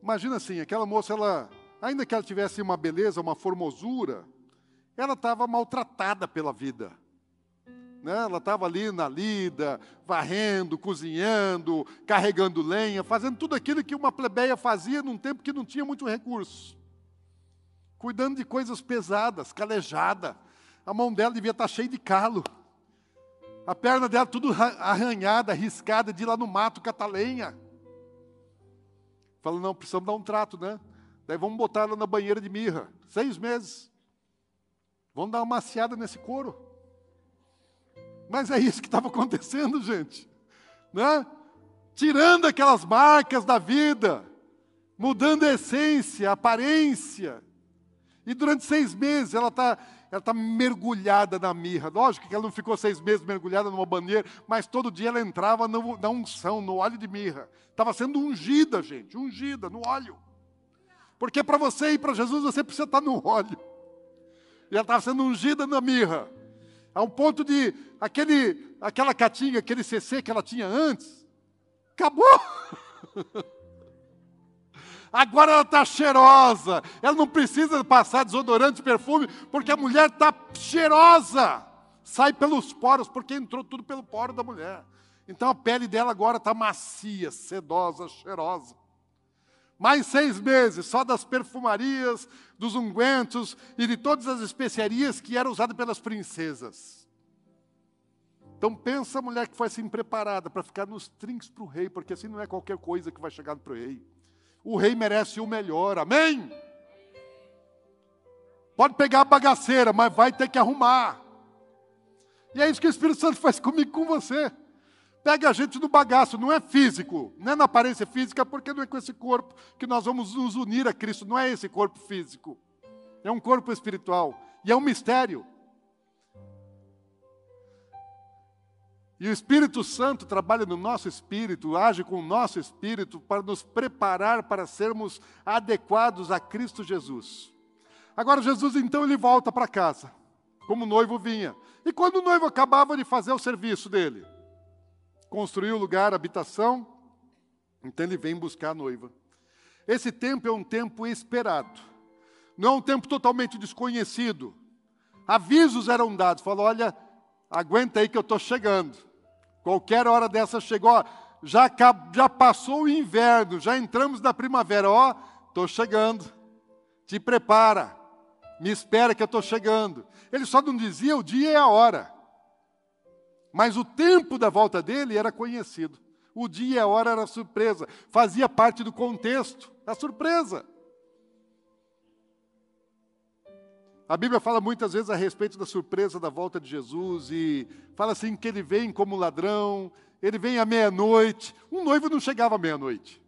Imagina assim, aquela moça, ela, ainda que ela tivesse uma beleza, uma formosura, ela estava maltratada pela vida. Né? Ela estava ali na lida, varrendo, cozinhando, carregando lenha, fazendo tudo aquilo que uma plebeia fazia num tempo que não tinha muito recurso. Cuidando de coisas pesadas, calejada. A mão dela devia estar tá cheia de calo. A perna dela tudo arranhada, arriscada, de ir lá no mato catar lenha. Falando, não, precisamos dar um trato, né? Daí vamos botar ela na banheira de mirra. Seis meses. Vamos dar uma maciada nesse couro. Mas é isso que estava acontecendo, gente. Né? Tirando aquelas marcas da vida, mudando a essência, a aparência. E durante seis meses ela está ela tá mergulhada na mirra. Lógico que ela não ficou seis meses mergulhada numa banheira, mas todo dia ela entrava no, na unção, no óleo de mirra. Estava sendo ungida, gente, ungida no óleo. Porque para você ir para Jesus, você precisa estar no óleo. E ela estava sendo ungida na mirra. A um ponto de aquele, aquela catinha, aquele CC que ela tinha antes, acabou. Agora ela está cheirosa. Ela não precisa passar desodorante, perfume, porque a mulher está cheirosa. Sai pelos poros, porque entrou tudo pelo poro da mulher. Então a pele dela agora está macia, sedosa, cheirosa. Mais seis meses só das perfumarias, dos ungüentos e de todas as especiarias que eram usadas pelas princesas. Então pensa a mulher que foi assim preparada para ficar nos trinques para o rei, porque assim não é qualquer coisa que vai chegar para o rei. O rei merece o melhor, amém? Pode pegar a bagaceira, mas vai ter que arrumar. E é isso que o Espírito Santo faz comigo com você. Pega a gente no bagaço, não é físico, não é na aparência física, porque não é com esse corpo que nós vamos nos unir a Cristo, não é esse corpo físico. É um corpo espiritual e é um mistério. E o Espírito Santo trabalha no nosso espírito, age com o nosso espírito para nos preparar para sermos adequados a Cristo Jesus. Agora, Jesus então ele volta para casa, como o noivo vinha. E quando o noivo acabava de fazer o serviço dele, construiu o lugar, habitação, então ele vem buscar a noiva. Esse tempo é um tempo esperado, não é um tempo totalmente desconhecido. Avisos eram dados, falou: olha, aguenta aí que eu estou chegando. Qualquer hora dessa chegou, já, já passou o inverno, já entramos na primavera, ó, estou chegando, te prepara, me espera que eu estou chegando. Ele só não dizia o dia e a hora, mas o tempo da volta dele era conhecido. O dia e a hora era surpresa, fazia parte do contexto, a surpresa. A Bíblia fala muitas vezes a respeito da surpresa da volta de Jesus e fala assim que ele vem como ladrão, ele vem à meia-noite. Um noivo não chegava à meia-noite.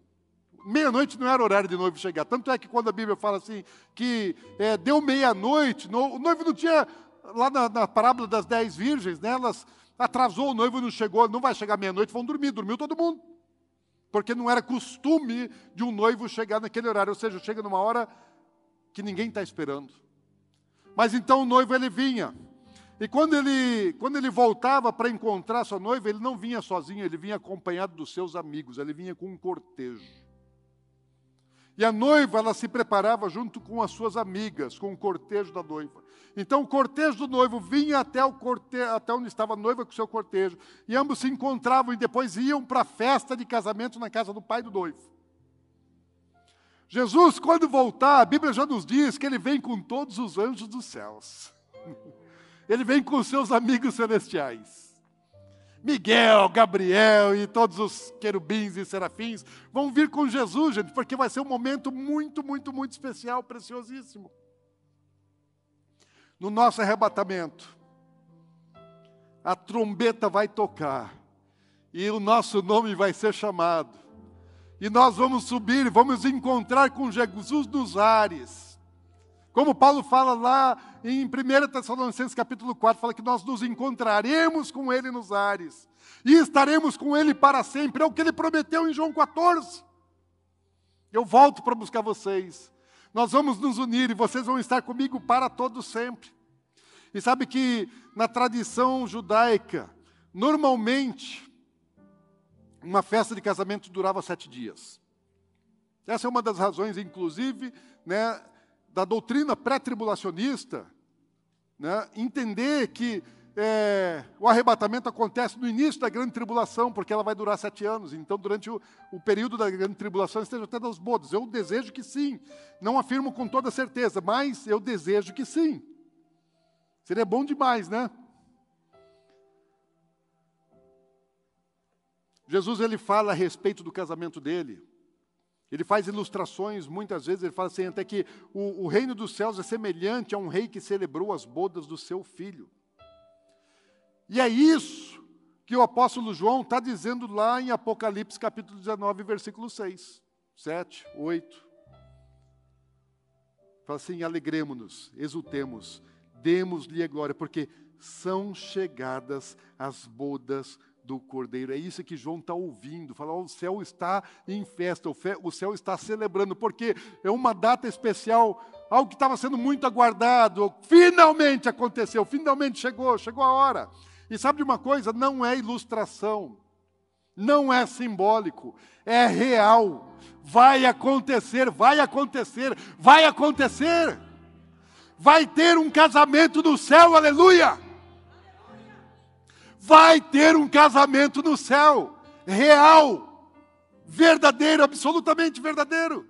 Meia-noite não era horário de noivo chegar. Tanto é que quando a Bíblia fala assim que é, deu meia-noite, o noivo não tinha, lá na, na, parábola das dez virgens, né, elas atrasou, o noivo não chegou, não vai chegar meia-noite, vão dormir, dormiu todo mundo. Porque não era costume de um noivo chegar naquele horário, ou seja, chega numa hora que ninguém está esperando. Mas então o noivo ele vinha. E quando ele, quando ele voltava para encontrar sua noiva, ele não vinha sozinho, ele vinha acompanhado dos seus amigos, ele vinha com um cortejo. E a noiva, ela se preparava junto com as suas amigas, com o cortejo da noiva. Então o cortejo do noivo vinha até, o corte... até onde estava a noiva com o seu cortejo. E ambos se encontravam e depois iam para a festa de casamento na casa do pai do noivo. Jesus, quando voltar, a Bíblia já nos diz que ele vem com todos os anjos dos céus. Ele vem com os seus amigos celestiais. Miguel, Gabriel e todos os querubins e serafins vão vir com Jesus, gente, porque vai ser um momento muito, muito, muito especial, preciosíssimo. No nosso arrebatamento, a trombeta vai tocar e o nosso nome vai ser chamado. E nós vamos subir, vamos encontrar com Jesus nos ares. Como Paulo fala lá em 1 Tessalonicenses capítulo 4, fala que nós nos encontraremos com ele nos ares e estaremos com ele para sempre. É o que ele prometeu em João 14. Eu volto para buscar vocês. Nós vamos nos unir e vocês vão estar comigo para todo sempre. E sabe que na tradição judaica, normalmente, uma festa de casamento durava sete dias. Essa é uma das razões, inclusive, né, da doutrina pré-tribulacionista, né, entender que é, o arrebatamento acontece no início da grande tribulação, porque ela vai durar sete anos. Então, durante o, o período da grande tribulação, esteja até das bodas. Eu desejo que sim. Não afirmo com toda certeza, mas eu desejo que sim. Seria bom demais, né? Jesus ele fala a respeito do casamento dele. Ele faz ilustrações, muitas vezes, ele fala assim, até que o, o reino dos céus é semelhante a um rei que celebrou as bodas do seu filho. E é isso que o apóstolo João está dizendo lá em Apocalipse capítulo 19, versículo 6, 7, 8. Fala assim: alegremos-nos, exultemos, demos-lhe a glória, porque são chegadas as bodas do Cordeiro. É isso que João está ouvindo. Fala, o céu está em festa, o céu está celebrando, porque é uma data especial, algo que estava sendo muito aguardado. Finalmente aconteceu, finalmente chegou, chegou a hora. E sabe de uma coisa? Não é ilustração, não é simbólico, é real. Vai acontecer, vai acontecer, vai acontecer. Vai ter um casamento no céu, aleluia! Vai ter um casamento no céu, real, verdadeiro, absolutamente verdadeiro.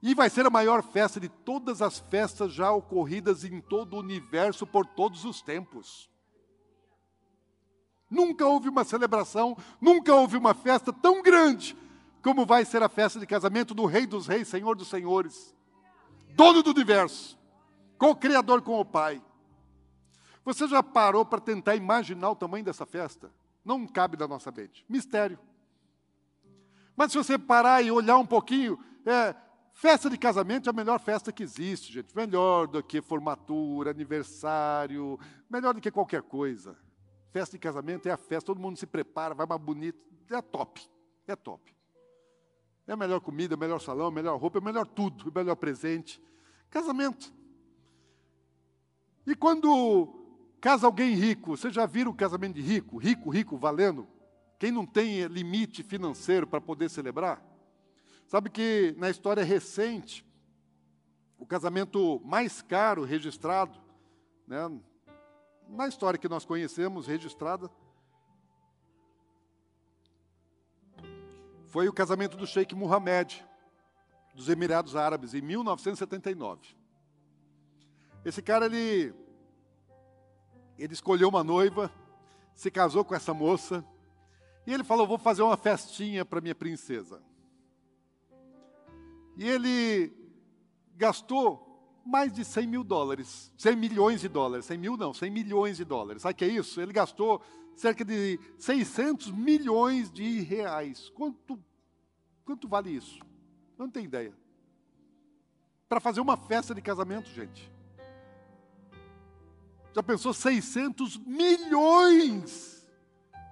E vai ser a maior festa de todas as festas já ocorridas em todo o universo por todos os tempos. Nunca houve uma celebração, nunca houve uma festa tão grande como vai ser a festa de casamento do Rei dos Reis, Senhor dos Senhores, dono do universo, co-criador com o Pai. Você já parou para tentar imaginar o tamanho dessa festa? Não cabe na nossa mente. Mistério. Mas se você parar e olhar um pouquinho, é, festa de casamento é a melhor festa que existe, gente. Melhor do que formatura, aniversário, melhor do que qualquer coisa. Festa de casamento é a festa, todo mundo se prepara, vai mais bonito. É top. É top. É a melhor comida, o melhor salão, a melhor roupa, é melhor tudo, o melhor presente. Casamento. E quando Casa alguém rico, vocês já viram o casamento de rico? Rico, rico, valendo? Quem não tem limite financeiro para poder celebrar? Sabe que na história recente, o casamento mais caro registrado, né, na história que nós conhecemos, registrada, foi o casamento do Sheikh Mohammed, dos Emirados Árabes, em 1979. Esse cara, ele ele escolheu uma noiva, se casou com essa moça, e ele falou: Vou fazer uma festinha para minha princesa. E ele gastou mais de 100 mil dólares, 100 milhões de dólares, 100 mil não, 100 milhões de dólares. Sabe o que é isso? Ele gastou cerca de 600 milhões de reais. Quanto, quanto vale isso? Não tem ideia. Para fazer uma festa de casamento, gente. Já pensou 600 milhões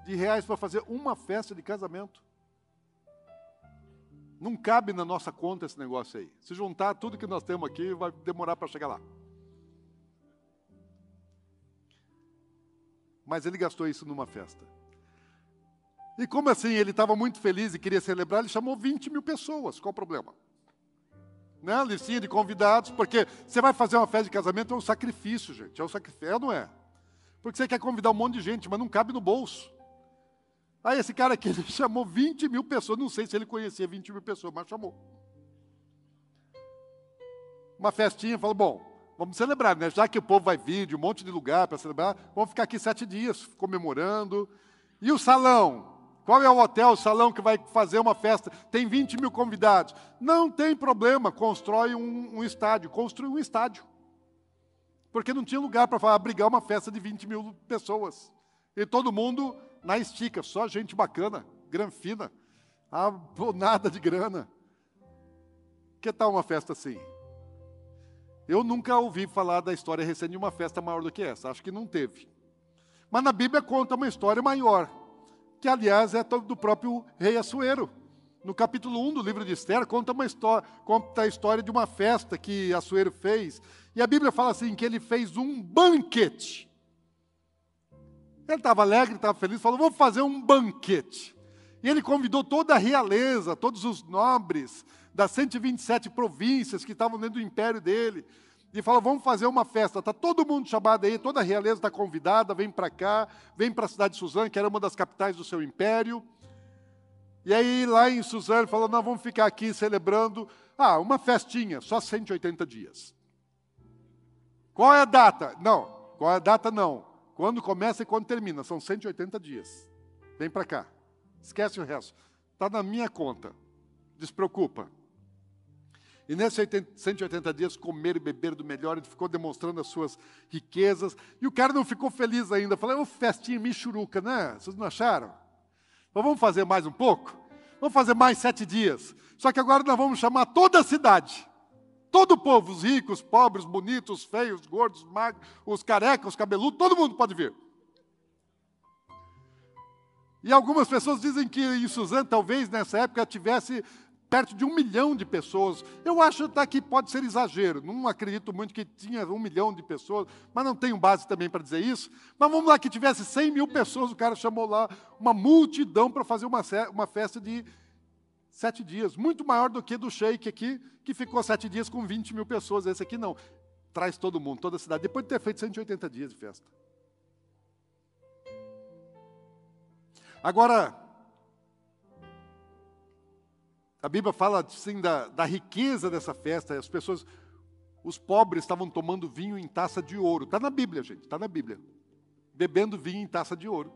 de reais para fazer uma festa de casamento? Não cabe na nossa conta esse negócio aí. Se juntar tudo que nós temos aqui, vai demorar para chegar lá. Mas ele gastou isso numa festa. E como assim? Ele estava muito feliz e queria celebrar, ele chamou 20 mil pessoas. Qual o problema? Né, listinha de convidados, porque você vai fazer uma festa de casamento, é um sacrifício, gente. É um sacrifício, é, não é? Porque você quer convidar um monte de gente, mas não cabe no bolso. Aí esse cara aqui, ele chamou 20 mil pessoas, não sei se ele conhecia 20 mil pessoas, mas chamou. Uma festinha, falou, bom, Vamos celebrar, né? Já que o povo vai vir de um monte de lugar para celebrar, vamos ficar aqui sete dias comemorando. E o salão? Qual é o hotel, o salão que vai fazer uma festa? Tem 20 mil convidados. Não tem problema, constrói um, um estádio. Construiu um estádio. Porque não tinha lugar para abrigar uma festa de 20 mil pessoas. E todo mundo na estica, só gente bacana, granfina. Ah, nada de grana. Que tal uma festa assim? Eu nunca ouvi falar da história recente de uma festa maior do que essa, acho que não teve. Mas na Bíblia conta uma história maior, que aliás é do próprio rei Assuero. No capítulo 1 do livro de Esther, conta, uma história, conta a história de uma festa que Assuero fez. E a Bíblia fala assim: que ele fez um banquete. Ele estava alegre, estava feliz, falou: vamos fazer um banquete. E ele convidou toda a realeza, todos os nobres, das 127 províncias que estavam dentro do império dele. E falou: vamos fazer uma festa. Está todo mundo chamado aí, toda a realeza está convidada, vem para cá, vem para a cidade de Suzano, que era uma das capitais do seu império. E aí, lá em Suzano, falou: nós vamos ficar aqui celebrando. Ah, uma festinha, só 180 dias. Qual é a data? Não, qual é a data? Não. Quando começa e quando termina, são 180 dias. Vem para cá. Esquece o resto. Está na minha conta. Despreocupa. E nesses 180 dias, comer e beber do melhor, ele ficou demonstrando as suas riquezas. E o cara não ficou feliz ainda. Falei, ô, festinha michuruca, né? Vocês não acharam? Mas vamos fazer mais um pouco? Vamos fazer mais sete dias. Só que agora nós vamos chamar toda a cidade. Todo o povo, os ricos, pobres, bonitos, feios, gordos, magros, os carecas, os cabeludos, todo mundo pode vir. E algumas pessoas dizem que em Suzano, talvez nessa época, tivesse perto de um milhão de pessoas. Eu acho até que pode ser exagero, não acredito muito que tinha um milhão de pessoas, mas não tenho base também para dizer isso. Mas vamos lá, que tivesse 100 mil pessoas, o cara chamou lá uma multidão para fazer uma, uma festa de sete dias, muito maior do que do Sheik aqui, que ficou sete dias com 20 mil pessoas. Esse aqui não, traz todo mundo, toda a cidade, depois de ter feito 180 dias de festa. Agora, A Bíblia fala assim da, da riqueza dessa festa, as pessoas, os pobres estavam tomando vinho em taça de ouro. Está na Bíblia, gente, está na Bíblia. Bebendo vinho em taça de ouro.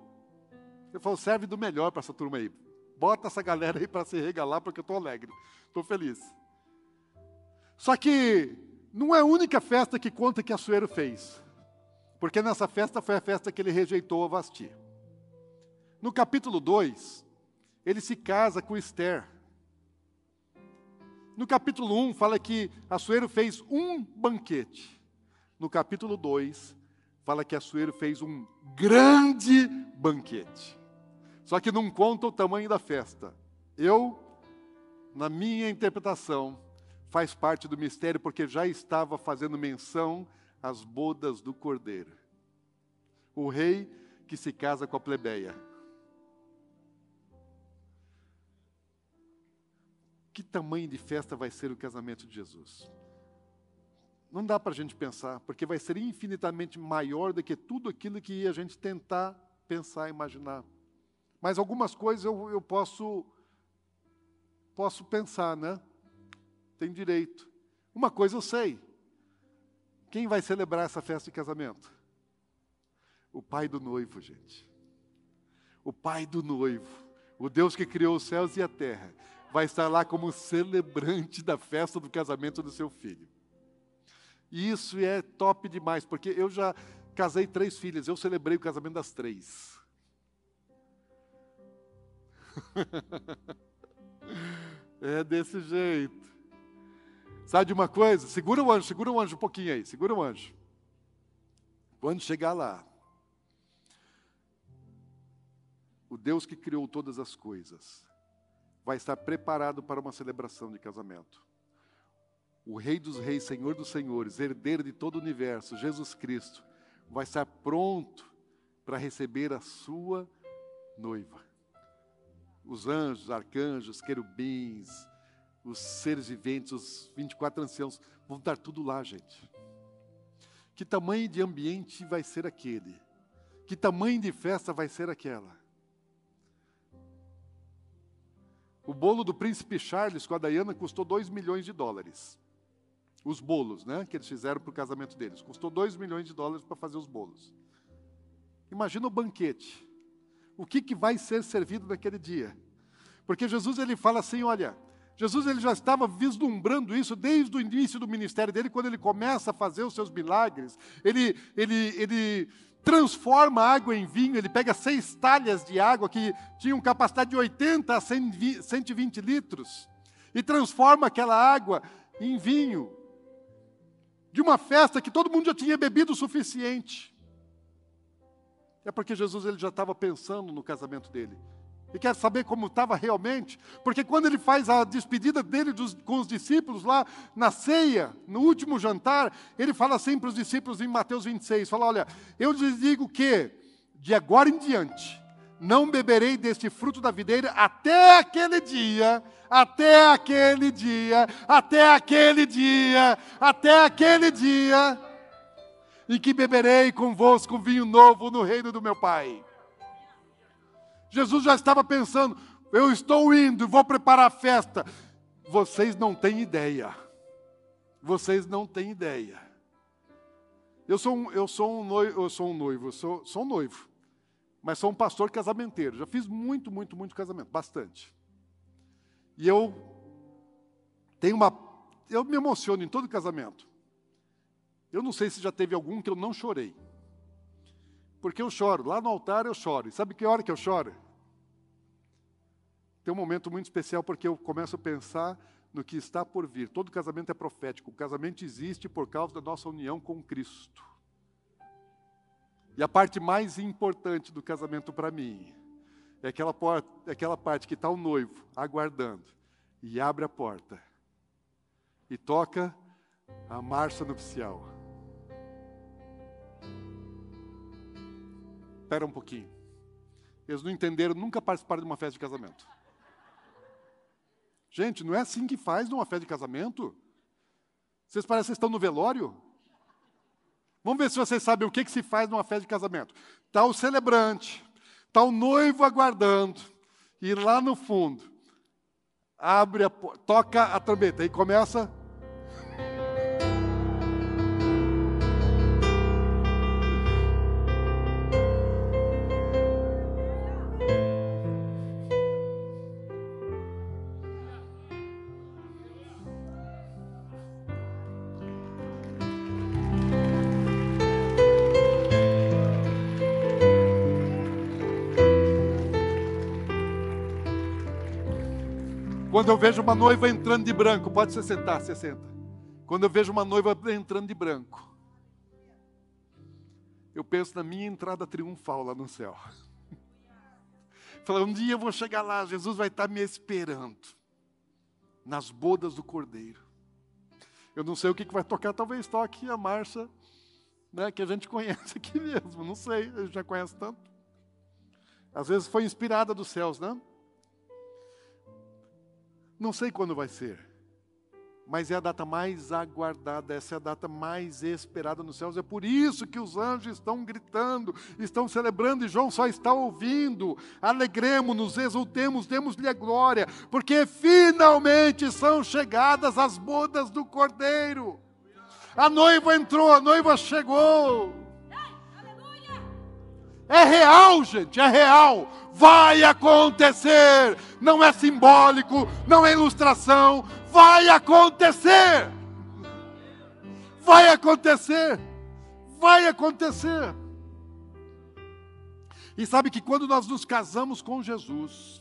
Você falou, serve do melhor para essa turma aí. Bota essa galera aí para se regalar, porque eu estou alegre, estou feliz. Só que não é a única festa que conta que Assuero fez. Porque nessa festa foi a festa que ele rejeitou a Vasti. No capítulo 2, ele se casa com Esther. No capítulo 1 fala que Assuero fez um banquete. No capítulo 2 fala que Assuero fez um grande banquete. Só que não conta o tamanho da festa. Eu, na minha interpretação, faz parte do mistério porque já estava fazendo menção às bodas do cordeiro. O rei que se casa com a plebeia. Que tamanho de festa vai ser o casamento de Jesus? Não dá para a gente pensar, porque vai ser infinitamente maior do que tudo aquilo que a gente tentar pensar, imaginar. Mas algumas coisas eu, eu posso, posso pensar, né? Tem direito. Uma coisa eu sei. Quem vai celebrar essa festa de casamento? O pai do noivo, gente. O pai do noivo. O Deus que criou os céus e a terra vai estar lá como celebrante da festa do casamento do seu filho. E isso é top demais, porque eu já casei três filhas, eu celebrei o casamento das três. é desse jeito. Sabe de uma coisa? Segura o anjo, segura o anjo um pouquinho aí, segura o anjo. Quando chegar lá, o Deus que criou todas as coisas, vai estar preparado para uma celebração de casamento. O Rei dos Reis, Senhor dos Senhores, herdeiro de todo o universo, Jesus Cristo, vai estar pronto para receber a sua noiva. Os anjos, arcanjos, querubins, os seres viventes, os 24 anciãos, vão estar tudo lá, gente. Que tamanho de ambiente vai ser aquele? Que tamanho de festa vai ser aquela? O bolo do príncipe Charles com a Diana custou 2 milhões de dólares. os bolos, né, que eles fizeram para o casamento deles. Custou 2 milhões de dólares para fazer os bolos. Imagina o banquete. O que, que vai ser servido naquele dia? Porque Jesus ele fala assim, olha, Jesus ele já estava vislumbrando isso desde o início do ministério dele, quando ele começa a fazer os seus milagres. Ele, ele, ele transforma água em vinho, ele pega seis talhas de água que tinham capacidade de 80 a 120 litros e transforma aquela água em vinho de uma festa que todo mundo já tinha bebido o suficiente. É porque Jesus ele já estava pensando no casamento dele. E quer saber como estava realmente? Porque quando ele faz a despedida dele dos, com os discípulos lá na ceia, no último jantar, ele fala assim para os discípulos em Mateus 26, fala, olha, eu lhes digo que, de agora em diante, não beberei deste fruto da videira até aquele dia, até aquele dia, até aquele dia, até aquele dia, em que beberei convosco vinho novo no reino do meu Pai. Jesus já estava pensando: eu estou indo, vou preparar a festa. Vocês não têm ideia. Vocês não têm ideia. Eu sou um, eu sou um noivo, eu sou um noivo, sou, sou um noivo, mas sou um pastor casamenteiro. Já fiz muito, muito, muito casamento, bastante. E eu tenho uma, eu me emociono em todo casamento. Eu não sei se já teve algum que eu não chorei. Porque eu choro, lá no altar eu choro. E sabe que hora que eu choro? Tem um momento muito especial porque eu começo a pensar no que está por vir. Todo casamento é profético. O casamento existe por causa da nossa união com Cristo. E a parte mais importante do casamento para mim é aquela, porta, é aquela parte que está o noivo aguardando e abre a porta e toca a marcha nupcial. Espera um pouquinho. Eles não entenderam, nunca participaram de uma festa de casamento. Gente, não é assim que faz numa festa de casamento. Vocês parecem que estão no velório. Vamos ver se vocês sabem o que, que se faz numa festa de casamento. Está o celebrante, está o noivo aguardando, e lá no fundo, abre a toca a trombeta, e começa vejo uma noiva entrando de branco, pode se sentar, se senta. Quando eu vejo uma noiva entrando de branco, eu penso na minha entrada triunfal lá no céu. Fala, um dia eu vou chegar lá, Jesus vai estar me esperando nas bodas do Cordeiro. Eu não sei o que vai tocar, talvez toque a marcha né, que a gente conhece aqui mesmo, não sei, a gente já conhece tanto. Às vezes foi inspirada dos céus, né? Não sei quando vai ser, mas é a data mais aguardada, essa é a data mais esperada nos céus. É por isso que os anjos estão gritando, estão celebrando, e João só está ouvindo. Alegremos-nos, exultemos, demos-lhe a glória, porque finalmente são chegadas as bodas do Cordeiro. A noiva entrou, a noiva chegou. É real, gente, é real. Vai acontecer. Não é simbólico, não é ilustração. Vai acontecer. Vai acontecer. Vai acontecer. E sabe que quando nós nos casamos com Jesus,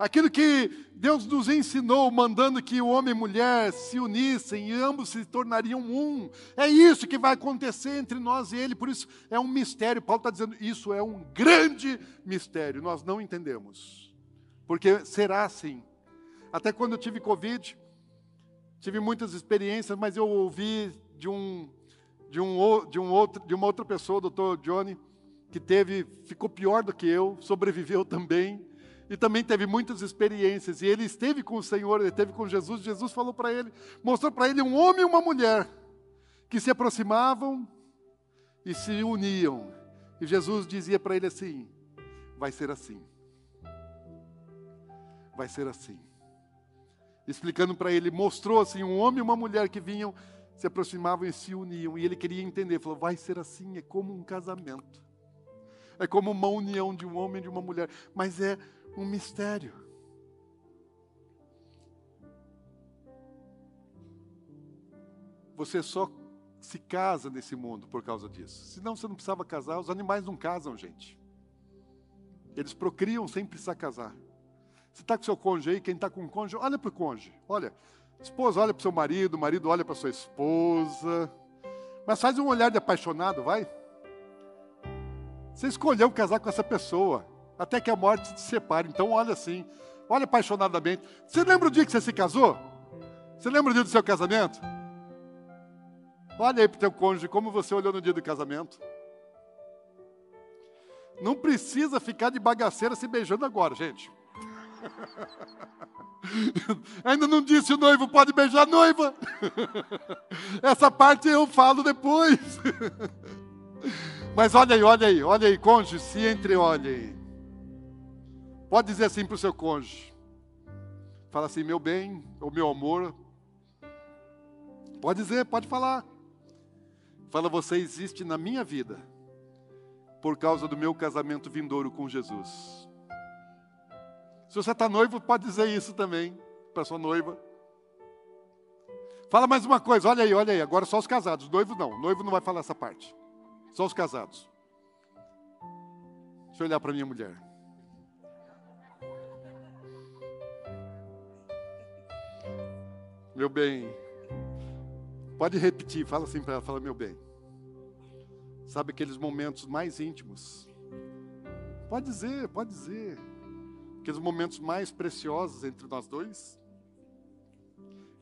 Aquilo que Deus nos ensinou, mandando que o homem e mulher se unissem e ambos se tornariam um. É isso que vai acontecer entre nós e Ele, por isso é um mistério. Paulo está dizendo, isso é um grande mistério, nós não entendemos. Porque será assim. Até quando eu tive Covid, tive muitas experiências, mas eu ouvi de um, de um, de um outro, de uma outra pessoa, o doutor Johnny, que teve, ficou pior do que eu, sobreviveu também e também teve muitas experiências. E ele esteve com o Senhor, ele esteve com Jesus. Jesus falou para ele, mostrou para ele um homem e uma mulher que se aproximavam e se uniam. E Jesus dizia para ele assim: vai ser assim. Vai ser assim. explicando para ele, mostrou assim um homem e uma mulher que vinham, se aproximavam e se uniam, e ele queria entender, falou: "Vai ser assim, é como um casamento. É como uma união de um homem e de uma mulher, mas é um mistério. Você só se casa nesse mundo por causa disso. Senão você não precisava casar. Os animais não casam, gente. Eles procriam sem precisar casar. Você está com seu cônjuge aí, quem está com o cônjuge, olha para o cônjuge. Olha, esposa olha para o seu marido, marido olha para sua esposa. Mas faz um olhar de apaixonado, vai. Você escolheu casar com essa pessoa, até que a morte te separe. Então olha assim, olha apaixonadamente. Você lembra o dia que você se casou? Você lembra o dia do seu casamento? Olha aí para o teu cônjuge, como você olhou no dia do casamento. Não precisa ficar de bagaceira se beijando agora, gente. Ainda não disse o noivo pode beijar a noiva. Essa parte eu falo depois. Mas olha aí, olha aí, olha aí, cônjuge, se entre, olha aí. Pode dizer assim para o seu cônjuge. Fala assim, meu bem, ou meu amor. Pode dizer, pode falar. Fala, você existe na minha vida por causa do meu casamento vindouro com Jesus. Se você está noivo, pode dizer isso também para sua noiva. Fala mais uma coisa, olha aí, olha aí, agora só os casados, noivo não, noivo não vai falar essa parte. Só os casados. Deixa eu olhar para minha mulher. Meu bem, pode repetir, fala assim para ela, fala meu bem. Sabe aqueles momentos mais íntimos? Pode dizer, pode dizer aqueles momentos mais preciosos entre nós dois,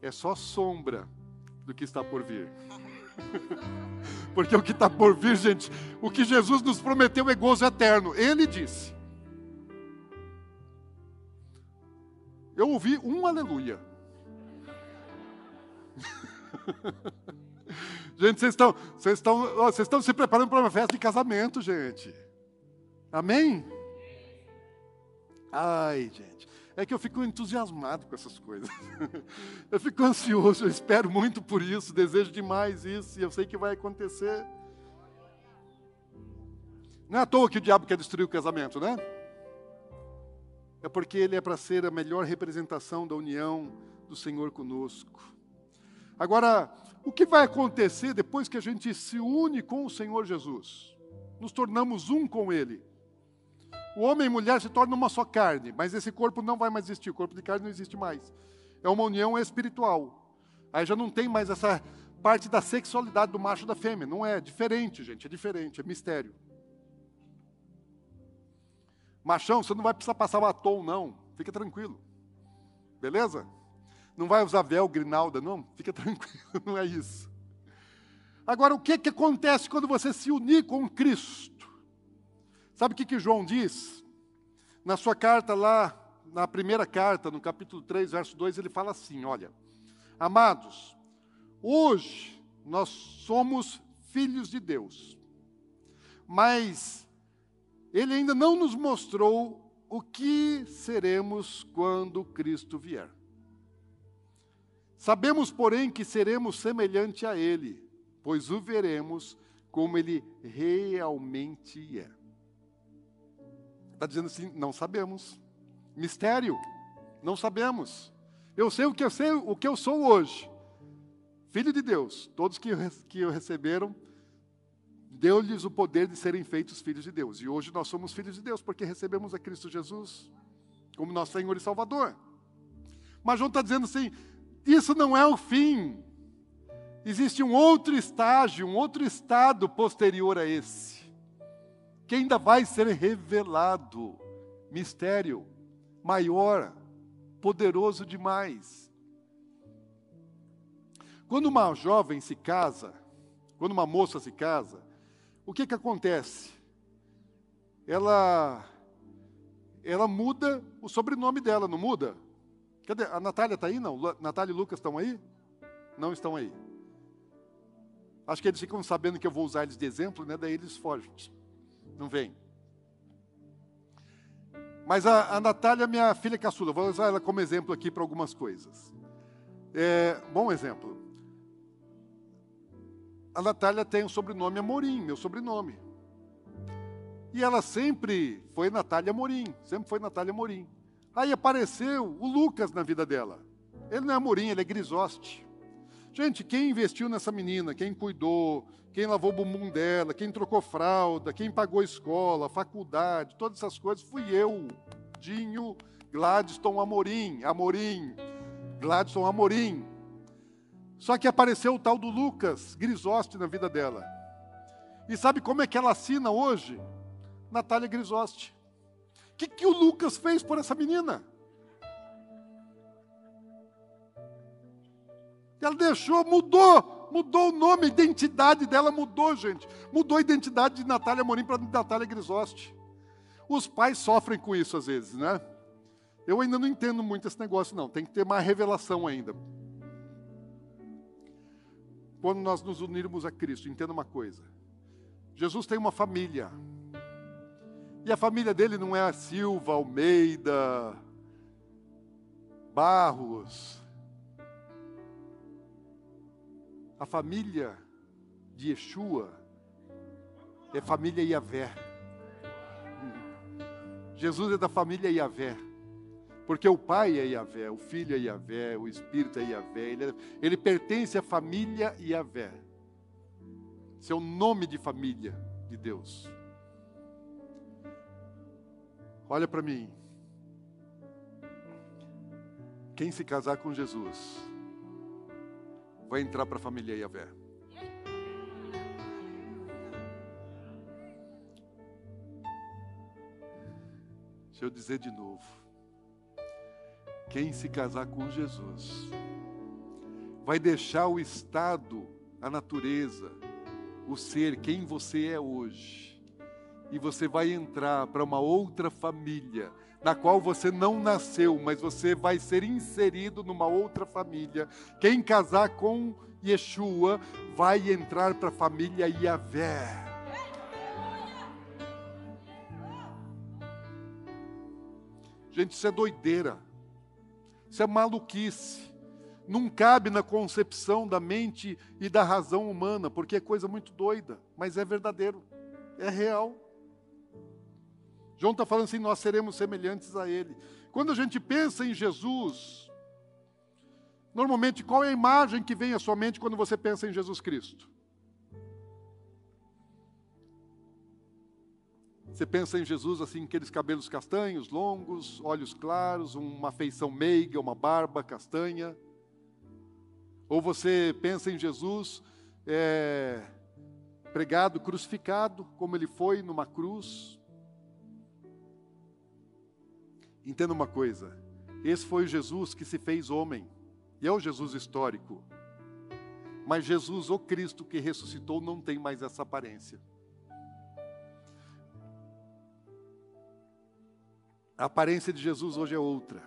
é só sombra do que está por vir. Porque o que está por vir, gente, o que Jesus nos prometeu é gozo eterno. Ele disse. Eu ouvi um aleluia. gente, vocês estão, vocês estão, vocês estão se preparando para uma festa de casamento, gente. Amém? Ai, gente, é que eu fico entusiasmado com essas coisas. Eu fico ansioso, eu espero muito por isso, desejo demais isso, e eu sei que vai acontecer. Não é à toa que o diabo quer destruir o casamento, né? É porque ele é para ser a melhor representação da união do Senhor conosco. Agora, o que vai acontecer depois que a gente se une com o Senhor Jesus? Nos tornamos um com Ele. O homem e mulher se tornam uma só carne, mas esse corpo não vai mais existir, o corpo de carne não existe mais. É uma união espiritual. Aí já não tem mais essa parte da sexualidade do macho e da fêmea. Não é, é diferente, gente, é diferente, é mistério. Machão, você não vai precisar passar batom, não. Fica tranquilo. Beleza? Não vai usar véu, grinalda, não. Fica tranquilo, não é isso. Agora, o que, que acontece quando você se unir com Cristo? Sabe o que, que João diz? Na sua carta lá, na primeira carta, no capítulo 3, verso 2, ele fala assim: Olha, amados, hoje nós somos filhos de Deus, mas Ele ainda não nos mostrou o que seremos quando Cristo vier. Sabemos, porém, que seremos semelhante a Ele, pois o veremos como Ele realmente é. Está dizendo assim: não sabemos. Mistério, não sabemos. Eu sei o que eu sei, o que eu sou hoje. Filho de Deus, todos que, que o receberam, deu-lhes o poder de serem feitos filhos de Deus. E hoje nós somos filhos de Deus porque recebemos a Cristo Jesus como nosso Senhor e Salvador. Mas João está dizendo assim: isso não é o fim. Existe um outro estágio, um outro estado posterior a esse que ainda vai ser revelado. Mistério maior, poderoso demais. Quando uma jovem se casa, quando uma moça se casa, o que que acontece? Ela ela muda o sobrenome dela, não muda? Cadê? A Natália está aí? Não? Natália e Lucas estão aí? Não estão aí. Acho que eles ficam sabendo que eu vou usar eles de exemplo, né? Daí eles fogem não vem. Mas a, a Natália, minha filha caçula, vou usar ela como exemplo aqui para algumas coisas. É, bom exemplo. A Natália tem o sobrenome Amorim, meu sobrenome. E ela sempre foi Natália Amorim, sempre foi Natália Amorim. Aí apareceu o Lucas na vida dela. Ele não é Amorim, ele é Grisoste. Gente, quem investiu nessa menina, quem cuidou, quem lavou o bumbum dela, quem trocou fralda, quem pagou escola, faculdade, todas essas coisas, fui eu, Dinho Gladstone Amorim, Amorim, Gladstone Amorim. Só que apareceu o tal do Lucas Grisoste na vida dela. E sabe como é que ela assina hoje? Natália Grisoste. Que, que o Lucas fez por essa menina? Ela deixou, mudou, mudou o nome, a identidade dela mudou, gente. Mudou a identidade de Natália Morim para Natália Grisoste. Os pais sofrem com isso às vezes, né? Eu ainda não entendo muito esse negócio, não. Tem que ter mais revelação ainda. Quando nós nos unirmos a Cristo, entenda uma coisa. Jesus tem uma família. E a família dele não é a Silva, Almeida, Barros, A família de Yeshua é família Iavé. Jesus é da família Iavé. Porque o pai é Iavé, o filho é Iavé, o espírito é Iavé. Ele, é, ele pertence à família Iavé. Esse é nome de família de Deus. Olha para mim. Quem se casar com Jesus vai entrar para a família Yahvé. Deixa eu dizer de novo. Quem se casar com Jesus vai deixar o estado, a natureza, o ser, quem você é hoje, e você vai entrar para uma outra família na qual você não nasceu, mas você vai ser inserido numa outra família. Quem casar com Yeshua vai entrar para a família Yahvé. Gente, isso é doideira. Isso é maluquice. Não cabe na concepção da mente e da razão humana, porque é coisa muito doida, mas é verdadeiro, é real. João está falando assim: nós seremos semelhantes a Ele. Quando a gente pensa em Jesus, normalmente qual é a imagem que vem à sua mente quando você pensa em Jesus Cristo? Você pensa em Jesus assim, aqueles cabelos castanhos, longos, olhos claros, uma feição meiga, uma barba castanha? Ou você pensa em Jesus é, pregado, crucificado, como ele foi numa cruz, Entenda uma coisa: esse foi o Jesus que se fez homem, e é o Jesus histórico. Mas Jesus, o Cristo que ressuscitou, não tem mais essa aparência. A aparência de Jesus hoje é outra.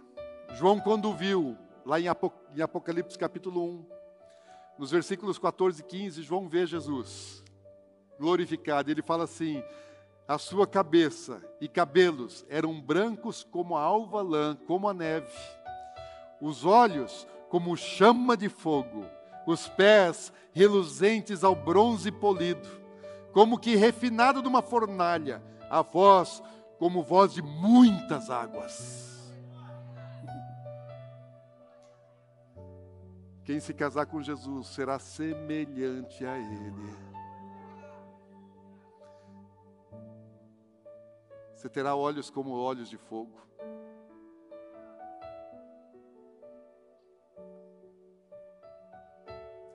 João, quando viu, lá em Apocalipse capítulo 1, nos versículos 14 e 15, João vê Jesus glorificado. Ele fala assim: a sua cabeça e cabelos eram brancos como a alva lã, como a neve. Os olhos como chama de fogo, os pés reluzentes ao bronze polido, como que refinado numa fornalha, a voz como voz de muitas águas. Quem se casar com Jesus será semelhante a Ele. Você terá olhos como olhos de fogo.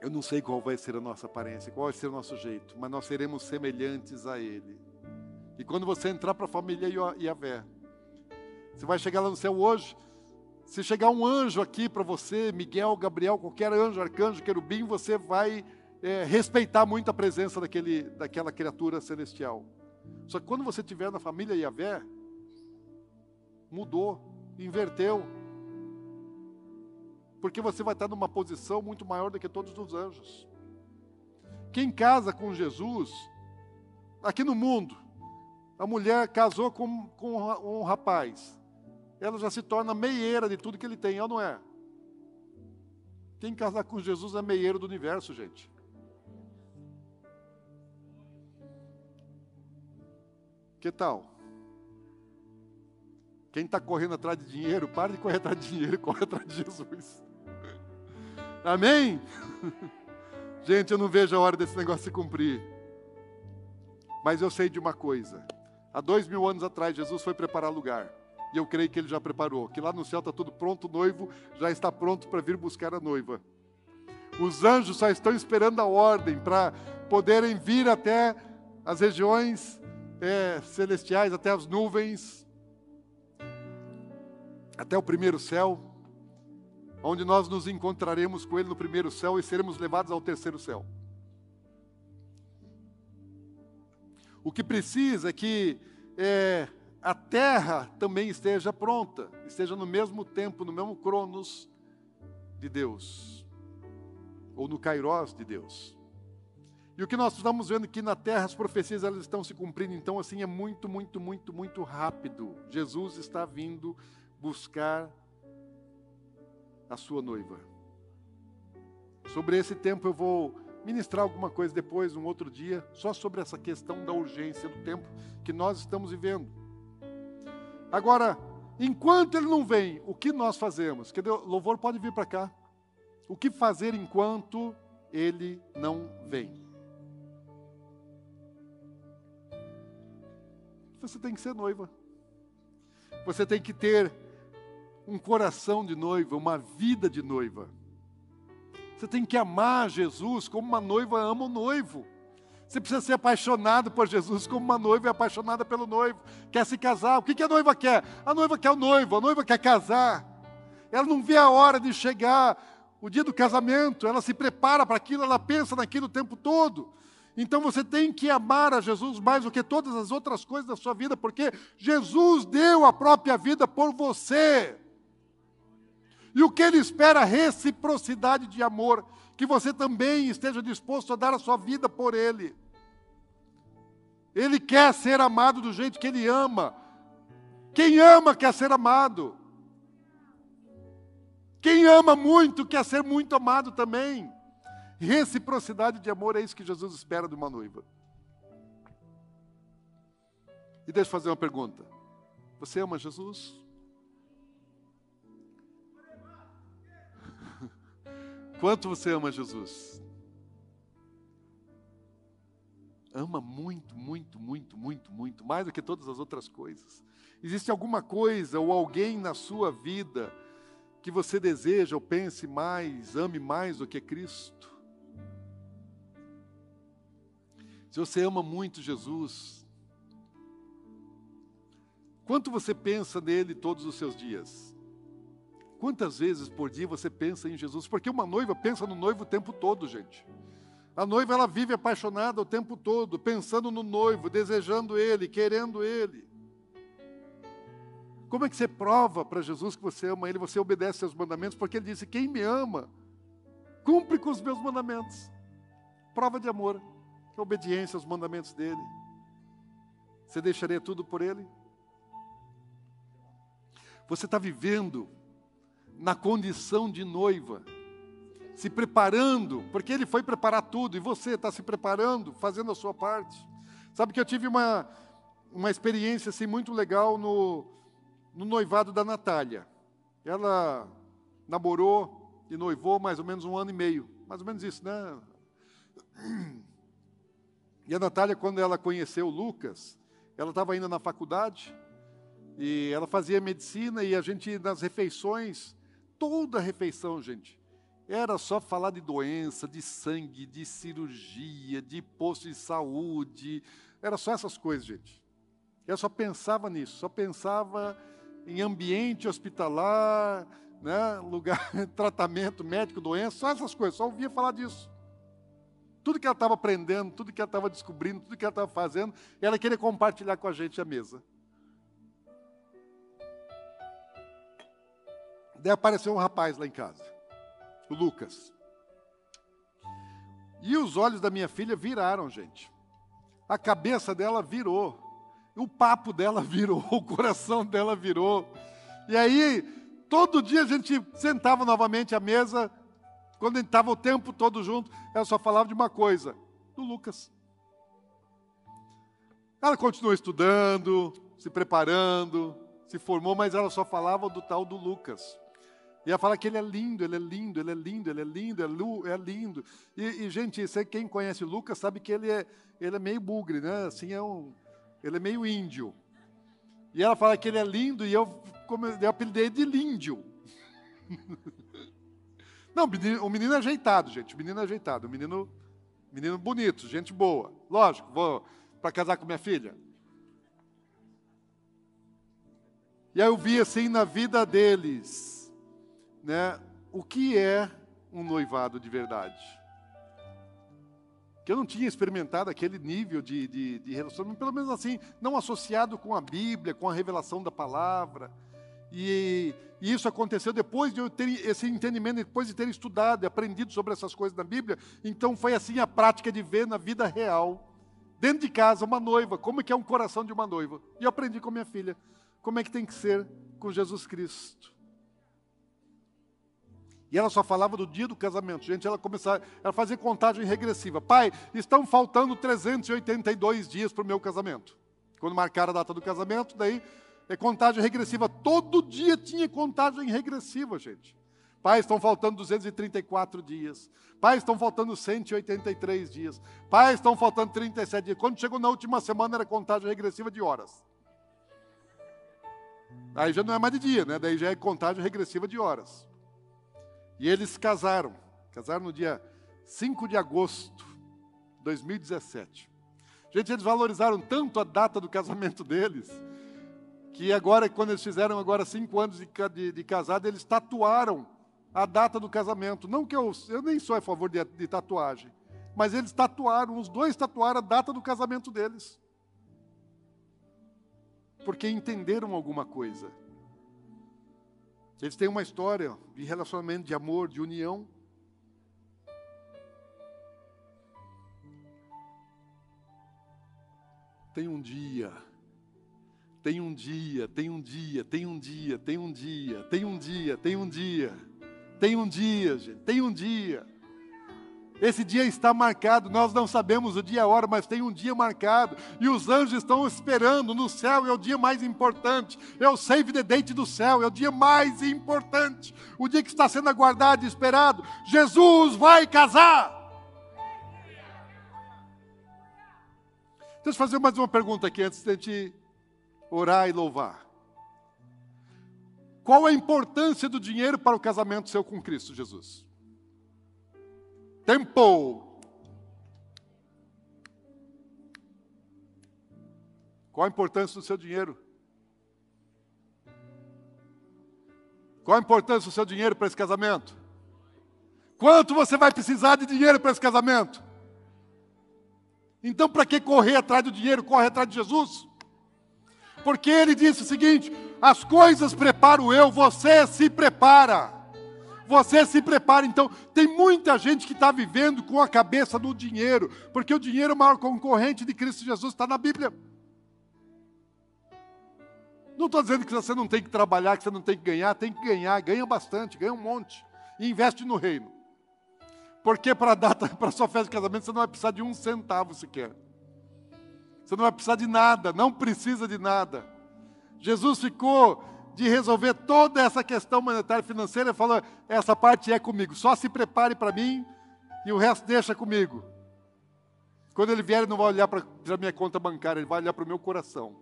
Eu não sei qual vai ser a nossa aparência, qual vai ser o nosso jeito, mas nós seremos semelhantes a Ele. E quando você entrar para a família Yahvé, você vai chegar lá no céu hoje. Se chegar um anjo aqui para você, Miguel, Gabriel, qualquer anjo, arcanjo, querubim, você vai é, respeitar muito a presença daquele, daquela criatura celestial. Só que quando você estiver na família Yahvé, mudou, inverteu. Porque você vai estar numa posição muito maior do que todos os anjos. Quem casa com Jesus, aqui no mundo, a mulher casou com, com um rapaz, ela já se torna meieira de tudo que ele tem, ou não é? Quem casar com Jesus é meieiro do universo, gente. Que tal? Quem está correndo atrás de dinheiro, para de correr atrás de dinheiro corre atrás de Jesus. Amém? Gente, eu não vejo a hora desse negócio se cumprir. Mas eu sei de uma coisa. Há dois mil anos atrás, Jesus foi preparar lugar. E eu creio que ele já preparou. Que lá no céu está tudo pronto, o noivo já está pronto para vir buscar a noiva. Os anjos só estão esperando a ordem para poderem vir até as regiões é, celestiais, até as nuvens, até o primeiro céu, onde nós nos encontraremos com Ele no primeiro céu e seremos levados ao terceiro céu. O que precisa é que é, a terra também esteja pronta, esteja no mesmo tempo, no mesmo cronos de Deus, ou no kairos de Deus. E o que nós estamos vendo aqui na terra, as profecias elas estão se cumprindo, então assim é muito, muito, muito, muito rápido. Jesus está vindo buscar a sua noiva. Sobre esse tempo eu vou ministrar alguma coisa depois, um outro dia, só sobre essa questão da urgência do tempo que nós estamos vivendo. Agora, enquanto ele não vem, o que nós fazemos? Dizer, louvor pode vir para cá. O que fazer enquanto ele não vem? Você tem que ser noiva. Você tem que ter um coração de noiva, uma vida de noiva. Você tem que amar Jesus como uma noiva ama o noivo. Você precisa ser apaixonado por Jesus como uma noiva é apaixonada pelo noivo. Quer se casar. O que a noiva quer? A noiva quer o noivo, a noiva quer casar. Ela não vê a hora de chegar o dia do casamento, ela se prepara para aquilo, ela pensa naquilo o tempo todo. Então você tem que amar a Jesus mais do que todas as outras coisas da sua vida, porque Jesus deu a própria vida por você. E o que ele espera? Reciprocidade de amor. Que você também esteja disposto a dar a sua vida por ele. Ele quer ser amado do jeito que ele ama. Quem ama quer ser amado. Quem ama muito quer ser muito amado também. Reciprocidade de amor é isso que Jesus espera de uma noiva. E deixa eu fazer uma pergunta. Você ama Jesus? Quanto você ama Jesus? Ama muito, muito, muito, muito, muito, mais do que todas as outras coisas. Existe alguma coisa ou alguém na sua vida que você deseja ou pense mais, ame mais do que Cristo? Se você ama muito Jesus, quanto você pensa nele todos os seus dias? Quantas vezes por dia você pensa em Jesus? Porque uma noiva pensa no noivo o tempo todo, gente. A noiva ela vive apaixonada o tempo todo, pensando no noivo, desejando ele, querendo ele. Como é que você prova para Jesus que você ama ele? Você obedece aos mandamentos, porque ele disse: Quem me ama, cumpre com os meus mandamentos. Prova de amor, é obediência aos mandamentos dele. Você deixaria tudo por ele? Você está vivendo na condição de noiva, se preparando, porque ele foi preparar tudo e você está se preparando, fazendo a sua parte. Sabe que eu tive uma, uma experiência assim, muito legal no, no noivado da Natália. Ela namorou e noivou mais ou menos um ano e meio, mais ou menos isso, né? E a Natália, quando ela conheceu o Lucas, ela estava ainda na faculdade e ela fazia medicina e a gente nas refeições toda a refeição, gente, era só falar de doença, de sangue, de cirurgia, de posto de saúde. Era só essas coisas, gente. Eu só pensava nisso, só pensava em ambiente hospitalar, né, lugar, tratamento médico, doença, só essas coisas, só ouvia falar disso. Tudo que ela estava aprendendo, tudo que ela estava descobrindo, tudo que ela estava fazendo, ela queria compartilhar com a gente a mesa. Daí apareceu um rapaz lá em casa, o Lucas. E os olhos da minha filha viraram, gente. A cabeça dela virou. O papo dela virou, o coração dela virou. E aí, todo dia a gente sentava novamente à mesa, Quando a gente estava o tempo todo junto, ela só falava de uma coisa: do Lucas. Ela continuou estudando, se preparando, se formou, mas ela só falava do tal do Lucas. E ela fala que ele é lindo, ele é lindo, ele é lindo, ele é lindo, é, lu, é lindo. E, e, gente, você, quem conhece o Lucas sabe que ele é, ele é meio bugre, né? Assim, é um, ele é meio índio. E ela fala que ele é lindo e eu, como, eu apelidei de Líndio. Não, o menino é ajeitado, gente. O menino é ajeitado. O menino, menino bonito, gente boa. Lógico, vou para casar com minha filha. E aí eu vi assim na vida deles, né, o que é um noivado de verdade. Que eu não tinha experimentado aquele nível de, de, de relacionamento, pelo menos assim, não associado com a Bíblia, com a revelação da palavra. E, e, isso aconteceu depois de eu ter esse entendimento, depois de ter estudado e aprendido sobre essas coisas na Bíblia. Então foi assim a prática de ver na vida real, dentro de casa, uma noiva, como é que é um coração de uma noiva. E eu aprendi com minha filha como é que tem que ser com Jesus Cristo. E ela só falava do dia do casamento. Gente, ela começava, ela fazia contagem regressiva. Pai, estão faltando 382 dias para o meu casamento. Quando marcaram a data do casamento, daí é contagem regressiva. Todo dia tinha contagem regressiva, gente. Pai, estão faltando 234 dias. Pai, estão faltando 183 dias. Pai, estão faltando 37 dias. Quando chegou na última semana, era contagem regressiva de horas. Aí já não é mais de dia, né? Daí já é contagem regressiva de horas. E eles casaram. Casaram no dia 5 de agosto de 2017. Gente, eles valorizaram tanto a data do casamento deles que agora, quando eles fizeram agora cinco anos de, de, de casado, eles tatuaram a data do casamento. Não que eu, eu nem sou a favor de, de tatuagem, mas eles tatuaram, os dois tatuaram a data do casamento deles. Porque entenderam alguma coisa. Eles têm uma história de relacionamento, de amor, de união. Tem um dia tem um dia, tem um dia, tem um dia, tem um dia, tem um dia, tem um dia, tem um dia, gente, tem um dia. Esse dia está marcado, nós não sabemos o dia e a hora, mas tem um dia marcado, e os anjos estão esperando no céu, é o dia mais importante, é o save the date do céu, é o dia mais importante, o dia que está sendo aguardado e esperado. Jesus vai casar. Deixa eu fazer mais uma pergunta aqui antes de a gente orar e louvar. Qual a importância do dinheiro para o casamento seu com Cristo Jesus? Tempo. Qual a importância do seu dinheiro? Qual a importância do seu dinheiro para esse casamento? Quanto você vai precisar de dinheiro para esse casamento? Então, para que correr atrás do dinheiro? Corre atrás de Jesus porque ele disse o seguinte: as coisas preparo eu, você se prepara. Você se prepara. Então, tem muita gente que está vivendo com a cabeça no dinheiro, porque o dinheiro, o maior concorrente de Cristo Jesus, está na Bíblia. Não estou dizendo que você não tem que trabalhar, que você não tem que ganhar, tem que ganhar, ganha bastante, ganha um monte, e investe no reino. Porque para a sua festa de casamento você não vai precisar de um centavo sequer. Você não vai precisar de nada, não precisa de nada. Jesus ficou de resolver toda essa questão monetária e financeira e falou: essa parte é comigo, só se prepare para mim e o resto deixa comigo. Quando ele vier, ele não vai olhar para a minha conta bancária, ele vai olhar para o meu coração.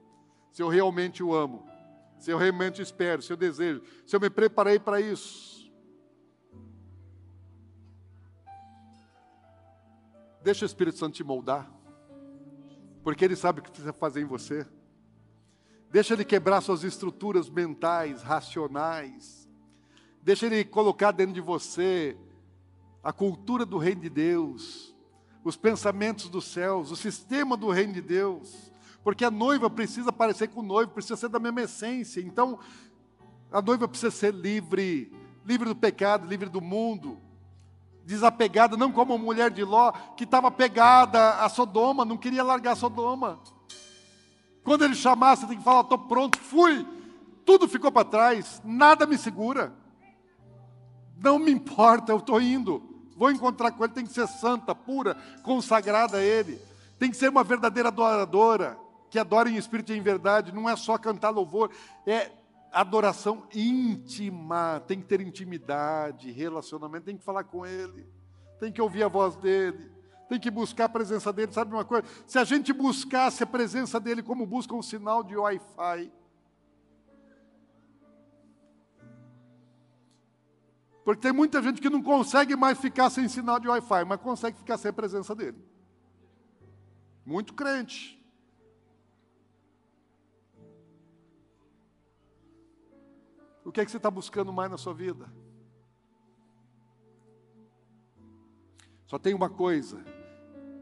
Se eu realmente o amo, se eu realmente espero, se eu desejo, se eu me preparei para isso. Deixa o Espírito Santo te moldar porque Ele sabe o que precisa fazer em você. Deixa Ele quebrar suas estruturas mentais, racionais. Deixa Ele colocar dentro de você a cultura do Reino de Deus, os pensamentos dos céus, o sistema do Reino de Deus. Porque a noiva precisa parecer com o noivo, precisa ser da mesma essência. Então, a noiva precisa ser livre, livre do pecado, livre do mundo desapegada, não como a mulher de Ló, que estava pegada a Sodoma, não queria largar Sodoma. Quando ele chamasse, tem que falar: estou pronto, fui. Tudo ficou para trás, nada me segura. Não me importa, eu estou indo. Vou encontrar com ele, tem que ser santa, pura, consagrada a ele. Tem que ser uma verdadeira adoradora, que adora em espírito e em verdade. Não é só cantar louvor, é adoração íntima. Tem que ter intimidade, relacionamento, tem que falar com ele, tem que ouvir a voz dele, tem que buscar a presença dele. Sabe uma coisa? Se a gente buscasse a presença dele como busca um sinal de Wi-Fi, Porque tem muita gente que não consegue mais ficar sem sinal de Wi-Fi, mas consegue ficar sem a presença dele. Muito crente. O que é que você está buscando mais na sua vida? Só tem uma coisa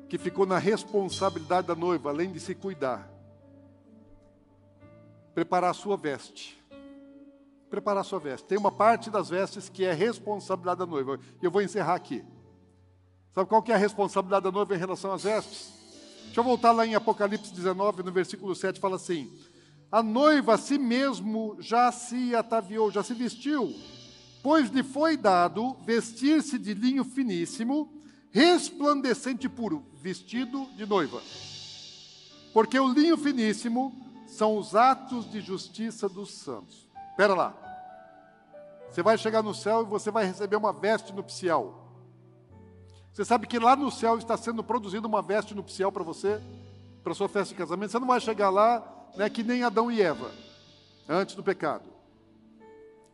que ficou na responsabilidade da noiva, além de se cuidar: preparar a sua veste preparar a sua veste. Tem uma parte das vestes que é responsabilidade da noiva. E eu vou encerrar aqui. Sabe qual que é a responsabilidade da noiva em relação às vestes? Deixa eu voltar lá em Apocalipse 19, no versículo 7, fala assim: A noiva a si mesmo já se ataviou, já se vestiu, pois lhe foi dado vestir-se de linho finíssimo, resplandecente e puro, vestido de noiva. Porque o linho finíssimo são os atos de justiça dos santos. Espera lá. Você vai chegar no céu e você vai receber uma veste nupcial. Você sabe que lá no céu está sendo produzida uma veste nupcial para você, para sua festa de casamento. Você não vai chegar lá né, que nem Adão e Eva, antes do pecado.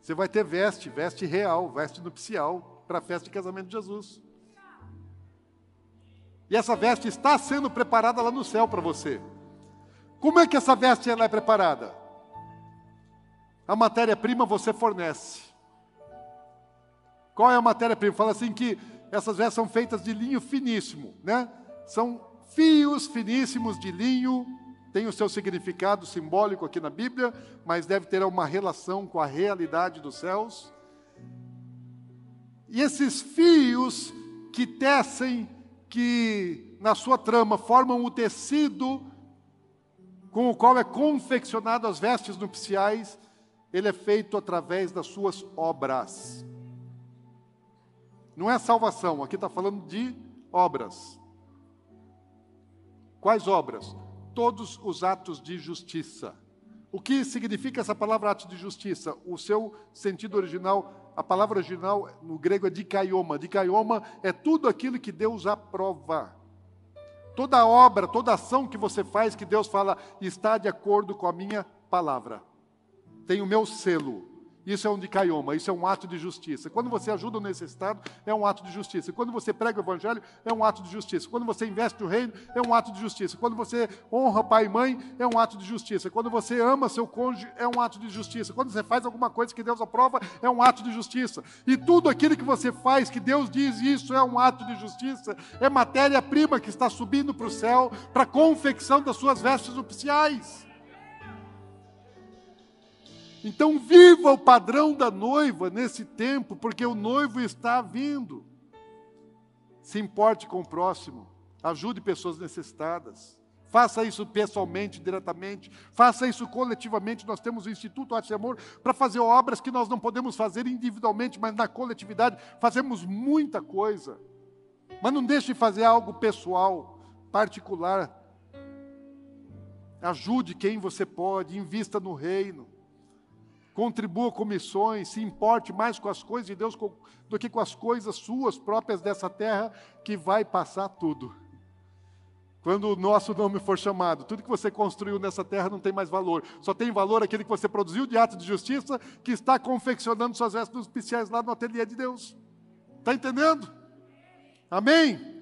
Você vai ter veste, veste real, veste nupcial, para a festa de casamento de Jesus. E essa veste está sendo preparada lá no céu para você. Como é que essa veste ela é preparada? A matéria-prima você fornece. Qual é a matéria-prima? Fala assim que essas vestes são feitas de linho finíssimo, né? São fios finíssimos de linho, tem o seu significado simbólico aqui na Bíblia, mas deve ter uma relação com a realidade dos céus. E esses fios que tecem, que na sua trama formam o tecido com o qual é confeccionado as vestes nupciais, ele é feito através das suas obras. Não é salvação, aqui está falando de obras. Quais obras? Todos os atos de justiça. O que significa essa palavra ato de justiça? O seu sentido original, a palavra original no grego é dikaioma. Dikaioma é tudo aquilo que Deus aprova. Toda obra, toda ação que você faz, que Deus fala, está de acordo com a minha palavra. Tem o meu selo. Isso é um dicaioma, isso é um ato de justiça. Quando você ajuda o necessitado, é um ato de justiça. Quando você prega o evangelho, é um ato de justiça. Quando você investe no reino, é um ato de justiça. Quando você honra pai e mãe, é um ato de justiça. Quando você ama seu cônjuge, é um ato de justiça. Quando você faz alguma coisa que Deus aprova, é um ato de justiça. E tudo aquilo que você faz, que Deus diz isso é um ato de justiça, é matéria-prima que está subindo para o céu para a confecção das suas vestes oficiais. Então, viva o padrão da noiva nesse tempo, porque o noivo está vindo. Se importe com o próximo, ajude pessoas necessitadas. Faça isso pessoalmente, diretamente. Faça isso coletivamente. Nós temos o Instituto Arte e Amor para fazer obras que nós não podemos fazer individualmente, mas na coletividade fazemos muita coisa. Mas não deixe de fazer algo pessoal, particular. Ajude quem você pode, invista no reino contribua com missões, se importe mais com as coisas de Deus do que com as coisas suas próprias dessa terra, que vai passar tudo. Quando o nosso nome for chamado, tudo que você construiu nessa terra não tem mais valor. Só tem valor aquele que você produziu de ato de justiça, que está confeccionando suas vestes especiais lá no ateliê de Deus. Está entendendo? Amém?